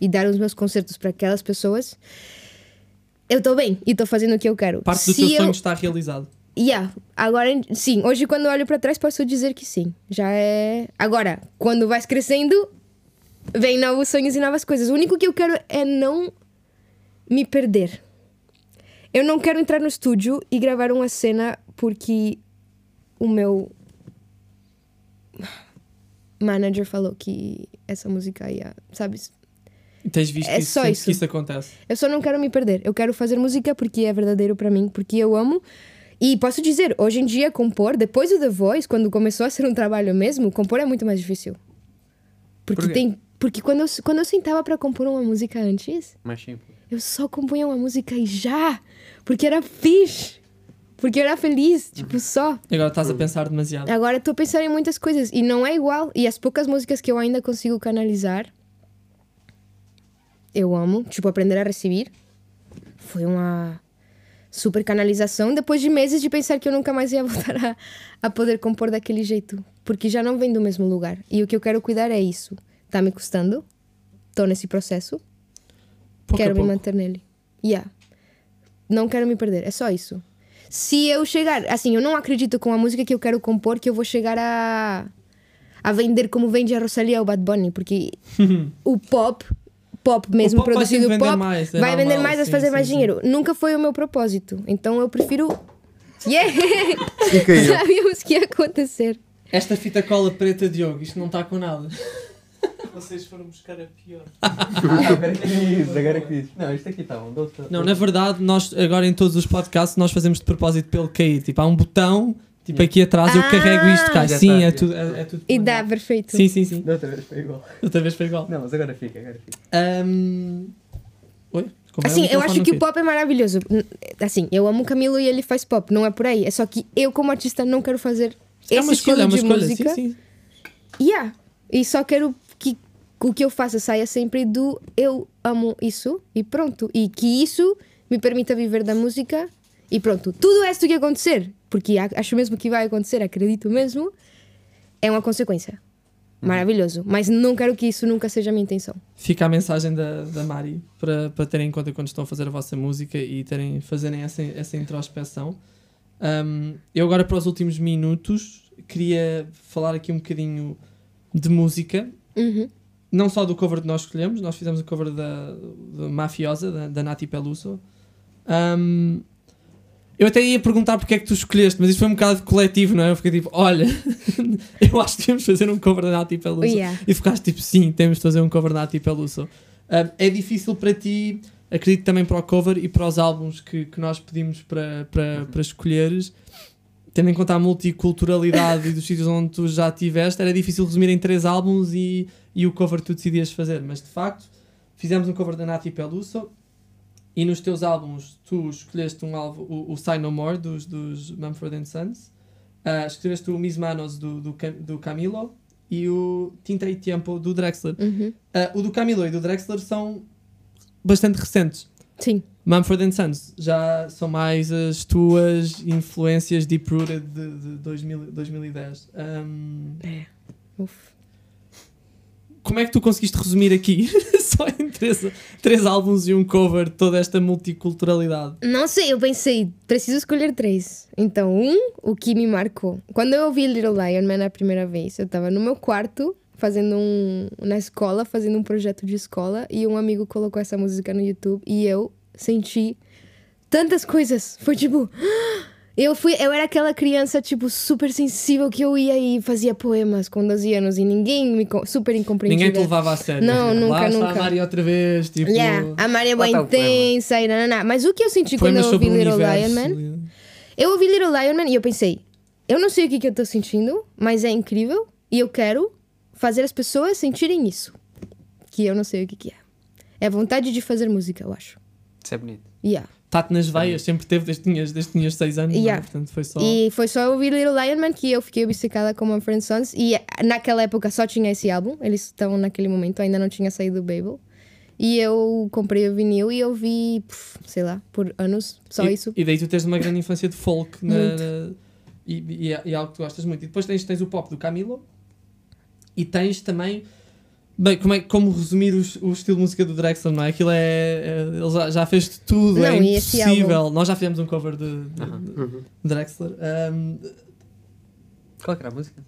e dar os meus concertos para aquelas pessoas, eu tô bem e tô fazendo o que eu quero. Parte do Se teu eu... sonho está realizado. Yeah, agora sim, hoje quando olho para trás posso dizer que sim. Já é. Agora, quando vais crescendo, vem novos sonhos e novas coisas. O único que eu quero é não me perder. Eu não quero entrar no estúdio e gravar uma cena porque o meu manager falou que essa música ia, sabes? E tens visto É isso, só isso. que isso acontece. Eu só não quero me perder. Eu quero fazer música porque é verdadeiro pra mim, porque eu amo. E posso dizer, hoje em dia, compor, depois do The Voice, quando começou a ser um trabalho mesmo, compor é muito mais difícil. Porque Por tem. Porque quando eu, quando eu sentava pra compor uma música antes, Mais simples. eu só compunha uma música e já! Porque era fixe! Porque eu era feliz, tipo, só. E agora estás a pensar demasiado. Agora estou pensando em muitas coisas e não é igual. E as poucas músicas que eu ainda consigo canalizar, eu amo. Tipo, aprender a receber. Foi uma super canalização depois de meses de pensar que eu nunca mais ia voltar a, a poder compor daquele jeito. Porque já não vem do mesmo lugar. E o que eu quero cuidar é isso. Tá me custando. Tô nesse processo. Pouco quero a me manter nele. Yeah. Não quero me perder. É só isso. Se eu chegar. Assim, eu não acredito com a música que eu quero compor que eu vou chegar a. a vender como vende a Rosalia ou o Bad Bunny. Porque o pop. Pop mesmo, O pop vai produzido vender pop, mais, é vai vender normal, mais, vai fazer sim, mais sim. dinheiro. Nunca foi o meu propósito. Então eu prefiro. Yeah! Sabíamos que ia acontecer. Esta fita cola preta, Diogo, isto não está com nada. Vocês foram buscar a pior. agora quis, agora quis. Não, isto aqui está bom. dou-te- Não, na verdade, nós agora em todos os podcasts nós fazemos de propósito pelo cair. Tipo, há um botão, tipo aqui atrás, eu Ah! carrego isto cá. Já Sim, tá, é tudo. É, é tudo E dá, perfeito. Sim, sim, sim. Da outra vez foi igual. Outra vez foi igual. Não, mas agora fica, agora fica. Ahm, Oi? Como é? Assim, eu microfone acho que o pop é maravilhoso. Assim, eu amo o Camilo e ele faz pop, não é por aí. É só que eu, como artista, não quero fazer É esse uma estilo escolha, é uma de escolha. música. Sim, sim. Yeah. E só quero que o que eu faça saia sempre do eu amo isso e pronto. E que isso me permita viver da música e pronto. Tudo o resto que acontecer. porque acho mesmo que vai acontecer, acredito mesmo, é uma consequência. Maravilhoso. Mas não quero que isso nunca seja a minha intenção. Fica a mensagem da, da Mari para, para terem em conta quando estão a fazer a vossa música e terem, fazerem essa, essa introspeção. Um, eu agora, para os últimos minutos, queria falar aqui um bocadinho de música. Uhum. Não só do cover que nós escolhemos, nós fizemos o cover da, da Mafiosa, da, da Nati Peluso. Um, eu até ia perguntar porque é que tu escolheste, mas isso foi um bocado coletivo, não é? Eu fiquei tipo, olha, eu acho que devíamos fazer um cover da Nati Peluso. Yeah. E ficaste tipo, sim, temos de fazer um cover da Nati Peluso. Um, é difícil para ti, acredito também para o cover e para os álbuns que, que nós pedimos para, para, para escolheres, tendo em conta a multiculturalidade e dos sítios onde tu já estiveste, era difícil resumir em três álbuns e, e o cover que tu decidias fazer. Mas de facto, fizemos um cover da Nati Peluso e nos teus álbuns tu escolheste um álbum, o, o Sign No More dos, dos Mumford Sons, uh, escolheste o Mis Manos do, do, do Camilo e o Tinta e Tempo do Drexler. Uhum. Uh, o do Camilo e do Drexler são bastante recentes. Sim. Mumford Sons já são mais as tuas influências deep rooted de, de 2000, 2010. Um, É. Uf. como é que tu conseguiste resumir aqui, só em três, três álbuns e um cover, toda esta multiculturalidade? Não sei, eu pensei, preciso escolher três. Então, um, o que me marcou. Quando eu ouvi Little Lion Man a primeira vez, eu tava no meu quarto, fazendo um. na escola, fazendo um projeto de escola, e um amigo colocou essa música no YouTube e eu senti tantas coisas. Foi tipo. Eu, fui, eu era aquela criança, tipo, super sensível que eu ia e fazia poemas com 12 anos e ninguém me. super incompreendida. Ninguém te levava a sério. Não, nunca, Lá está nunca. a Mari outra vez, tipo... Yeah, a Maria é bem intensa e nananá. Mas o que eu senti quando poemas eu ouvi Little. Lion Man eu ouvi Little Lion Man e eu pensei, eu não sei o que, que eu tô sentindo, mas é incrível e eu quero fazer as pessoas sentirem isso. Que eu não sei o que, que é. É vontade de fazer música, eu acho. Isso é bonito. Yeah. Está-te nas veias, sempre teve desde que tinhas, desde que tinhas 6 anos, é? Yeah. portanto foi só... E foi só ouvir Little Lion Man que eu fiquei obcecada com Mumford Sons. E naquela época só tinha esse álbum. Eles estão naquele momento, ainda não tinha saído o Babel. E eu comprei o vinil e ouvi, pff, sei lá, por anos, só e, isso. E daí tu tens uma grande infância de folk na, na- e, e, é, e é algo que tu gostas muito. E depois tens, tens o pop do Camilo e tens também. Bem, como, é, como resumir os- o, estilo de música do Drexler, não é? Aquilo é. é- ele já, já fez de tudo, é Não, esse impossível. Nós já fizemos um cover de, de- Aham. de Uhum. Drexler. Um, Qual é que era a música?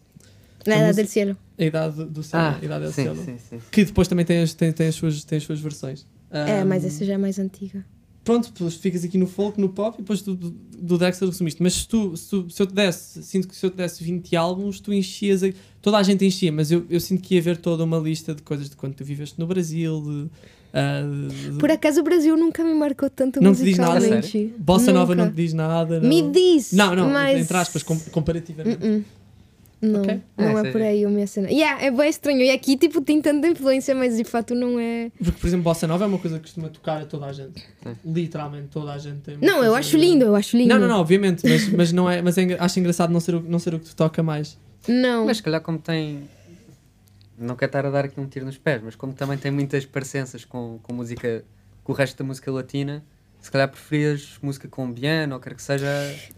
Nada música- del cielo. a idade do céu. a idade do sim, cielo. sim, sim. Que depois também tem as, tem, tem as, suas, tem as suas versões. É, Um, mas essa já é mais antiga. Pronto, depois ficas aqui no folk, no pop e depois do, do, do Dexter resumiste. Mas se, tu, se, tu- se eu te desse, sinto que se eu te desse 20 álbuns, tu enchias. A, toda a gente enchia, mas eu, eu sinto que ia haver toda uma lista de coisas de quando tu viveste no Brasil. De, ah, de- Por acaso o Brasil nunca me marcou tanto Não te diz nada, musicalmente. Bossa Nova Nunca. não te diz nada. Não. Me diz! Não, não, mas... entre aspas, com- comparativamente. Uh-uh. Não, Ok. não Ah, é sei. por aí a minha cena. Yeah, é bem estranho. E aqui, tipo, tem tanta influência, mas de fato não é. Porque, por exemplo, Bossa Nova é uma coisa que costuma tocar a toda a gente. Sim. Literalmente toda a gente tem. Não, eu acho lindo, eu acho lindo. Não, não, não, obviamente, mas, mas, não é, mas é, acho engraçado não ser, o, não ser o que te toca mais. Não. Mas se calhar como tem. Não quero estar a dar aqui um tiro nos pés, mas como também tem muitas parecenças com, com música, com o resto da música latina, se calhar preferias música colombiana ou quer que seja.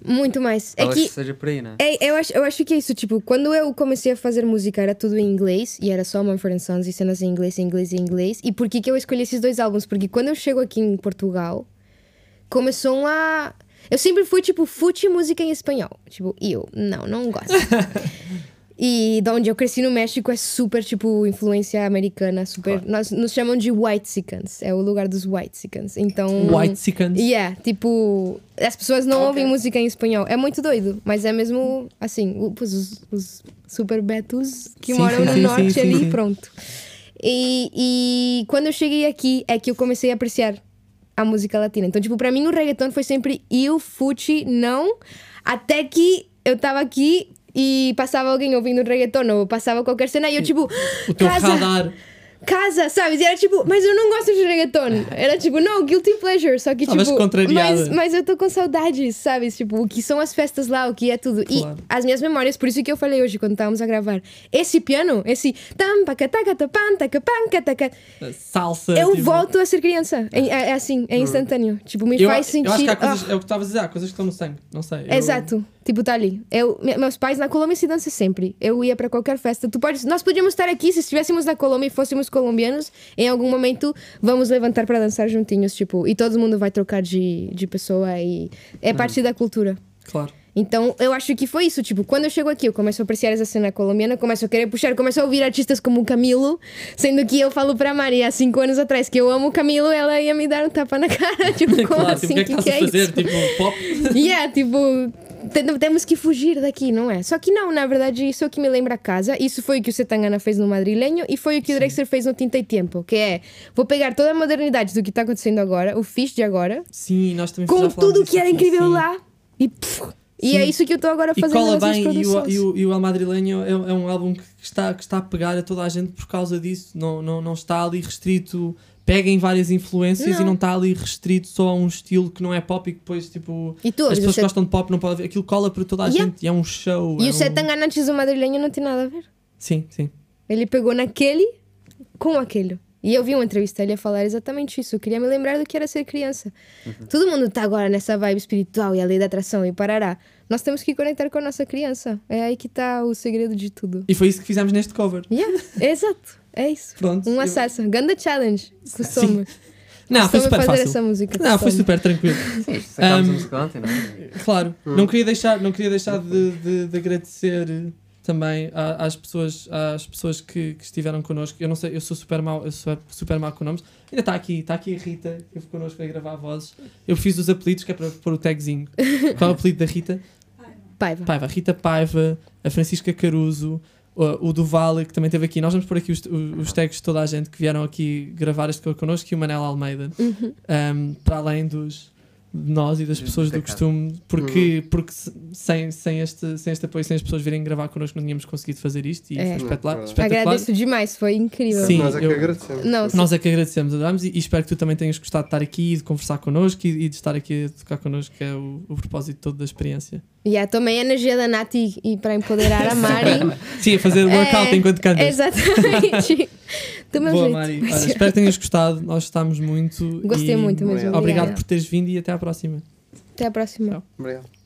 Muito mais. É Talvez que. seja por aí, não é? Eu, acho, eu acho que é isso, tipo, quando eu comecei a fazer música era tudo em inglês e era só Mumford Sons e cenas em inglês, em inglês, em inglês. E por que, que eu escolhi esses dois álbuns? Porque quando eu chego aqui em Portugal, começou a. Eu sempre fui tipo, fute música em espanhol. Tipo, e eu, não, não gosto. e de onde eu cresci no México é super, tipo, influência americana, super. Nós nos chamam de White Sicans, é o lugar dos White Sicans. Então. White Sicans. Yeah, tipo, as pessoas não Ok. ouvem música em espanhol. É muito doido, mas é mesmo assim, os, os super betos que Sim, moram no sim, norte sim, ali, pronto. E, e quando eu cheguei aqui é que eu comecei a apreciar a música latina. Então, tipo, pra mim o reggaeton foi sempre eu, fute, não, até que eu tava aqui e passava alguém ouvindo reggaeton ou passava qualquer cena e eu, tipo, O teu casa, radar. Casa, sabes? E era tipo, mas eu não gosto de reggaeton. Era tipo, não, guilty pleasure. Só que Estavas tipo. contrariada. Mas, mas eu tô com saudades, sabes? Tipo, o que são as festas lá, o que é tudo. Claro. E as minhas memórias, por isso que eu falei hoje quando estávamos a gravar. Esse piano, esse tam, pacataca, tapan, tacapan, cataca. Salsa. Eu tipo, volto a ser criança. É, é assim, é instantâneo. Tipo, me Eu, faz sentir. eu acho que há ah, coisas, é o que estavas a dizer, há coisas que estão no sangue. Não sei. eu- Exato. Tipo, tá ali. Eu, me- meus pais na Colômbia se dança sempre. Eu ia para qualquer festa. Tu podes, nós podíamos estar aqui se estivéssemos na Colômbia e fôssemos colombianos. Em algum momento vamos levantar para dançar juntinhos, tipo, e todo mundo vai trocar de, de pessoa e é parte da cultura. Claro. Então, eu acho que foi isso. Tipo, quando eu chego aqui, eu começo a apreciar essa cena colombiana, começo a querer puxar, começo a ouvir artistas como o Camilo, sendo que eu falo pra Mari há cinco anos atrás que eu amo o Camilo, ela ia me dar um tapa na cara. Tipo, como claro, assim? tipo, o que é que estás a é fazer? isso? Tipo, pop. yeah, tipo, temos que fugir daqui, não é? Só que não, na verdade, isso é o que me lembra a casa. Isso foi o que o Setangana fez no Madrilenho e foi o que o Drexler fez no Tinta e Tempo, que é vou pegar toda a modernidade do que está acontecendo agora, o fixe de agora, Sim, nós também com tudo o que era incrível sim. lá e pff, E Sim. é isso que eu estou agora a E fazer cola nas minhas bem, e o, e, o, e o El Madrilenho é, é um álbum que está, que está a pegar a toda a gente por causa disso. Não, não, não está ali restrito. Pega em várias influências Não. e não está ali restrito só a um estilo que não é pop e que depois, tipo, E tu, as pessoas que Set- gostam de pop não podem ver. Aquilo cola para toda a Yeah. gente e é um show. E é o um... Setangana antes do Madrilenho não tem nada a ver. Sim, sim. Ele pegou naquele com aquele. E eu vi uma entrevista ele a falar exatamente isso. Eu queria me lembrar do que era ser criança. Todo mundo tá agora nessa vibe espiritual e a lei da atração e parará. Nós temos que conectar com a nossa criança. É aí que tá o segredo de tudo. E foi isso que fizemos neste cover. Yeah, exato. É isso. Pronto. Um eu- assassin. Ganda challenge. Costumo. Não, foi super fazer fácil. essa música. Não, foi super tranquilo. Sim, sacámos Um, a música ontem, não é? Claro, não queria deixar, não queria deixar de, de, de agradecer também às pessoas, às pessoas que, que estiveram connosco. Eu não sei, eu sou super mau, eu sou super mau com nomes. Ainda está aqui, está aqui a Rita, que esteve connosco a gravar vozes. Eu fiz os apelidos, que é para pôr o tagzinho. Qual é o apelido da Rita? Paiva. Paiva, Rita Paiva, a Francisca Caruso, o, o Duval, que também esteve aqui. Nós vamos pôr aqui os, os, tags de toda a gente que vieram aqui gravar este connosco e o Manela Almeida. Uhum. Um, para além dos de nós e das pessoas do costume, porque, porque se- sem, sem, este, sem este apoio, sem as pessoas virem gravar connosco, não tínhamos conseguido fazer isto e É. foi espetacular. Não, espetacular. Agradeço demais. Foi incrível. Sim, Nós é que eu- agradecemos. Não, Nós é que agradecemos, adoramos e, e espero que tu também tenhas gostado de estar aqui e de conversar connosco e, e de estar aqui a tocar connosco, que é o, o propósito todo da experiência. Yeah, tomei a energia da Nath e, e para empoderar a Mari. Sim, a fazer workout É, enquanto cantas. Exatamente. Meu Boa, jeito. Mari. Olha, espero que tenhas gostado. Nós gostamos muito. Gostei e muito mesmo. Obrigado. Obrigado por teres vindo e até à próxima. Até a próxima. Obrigado.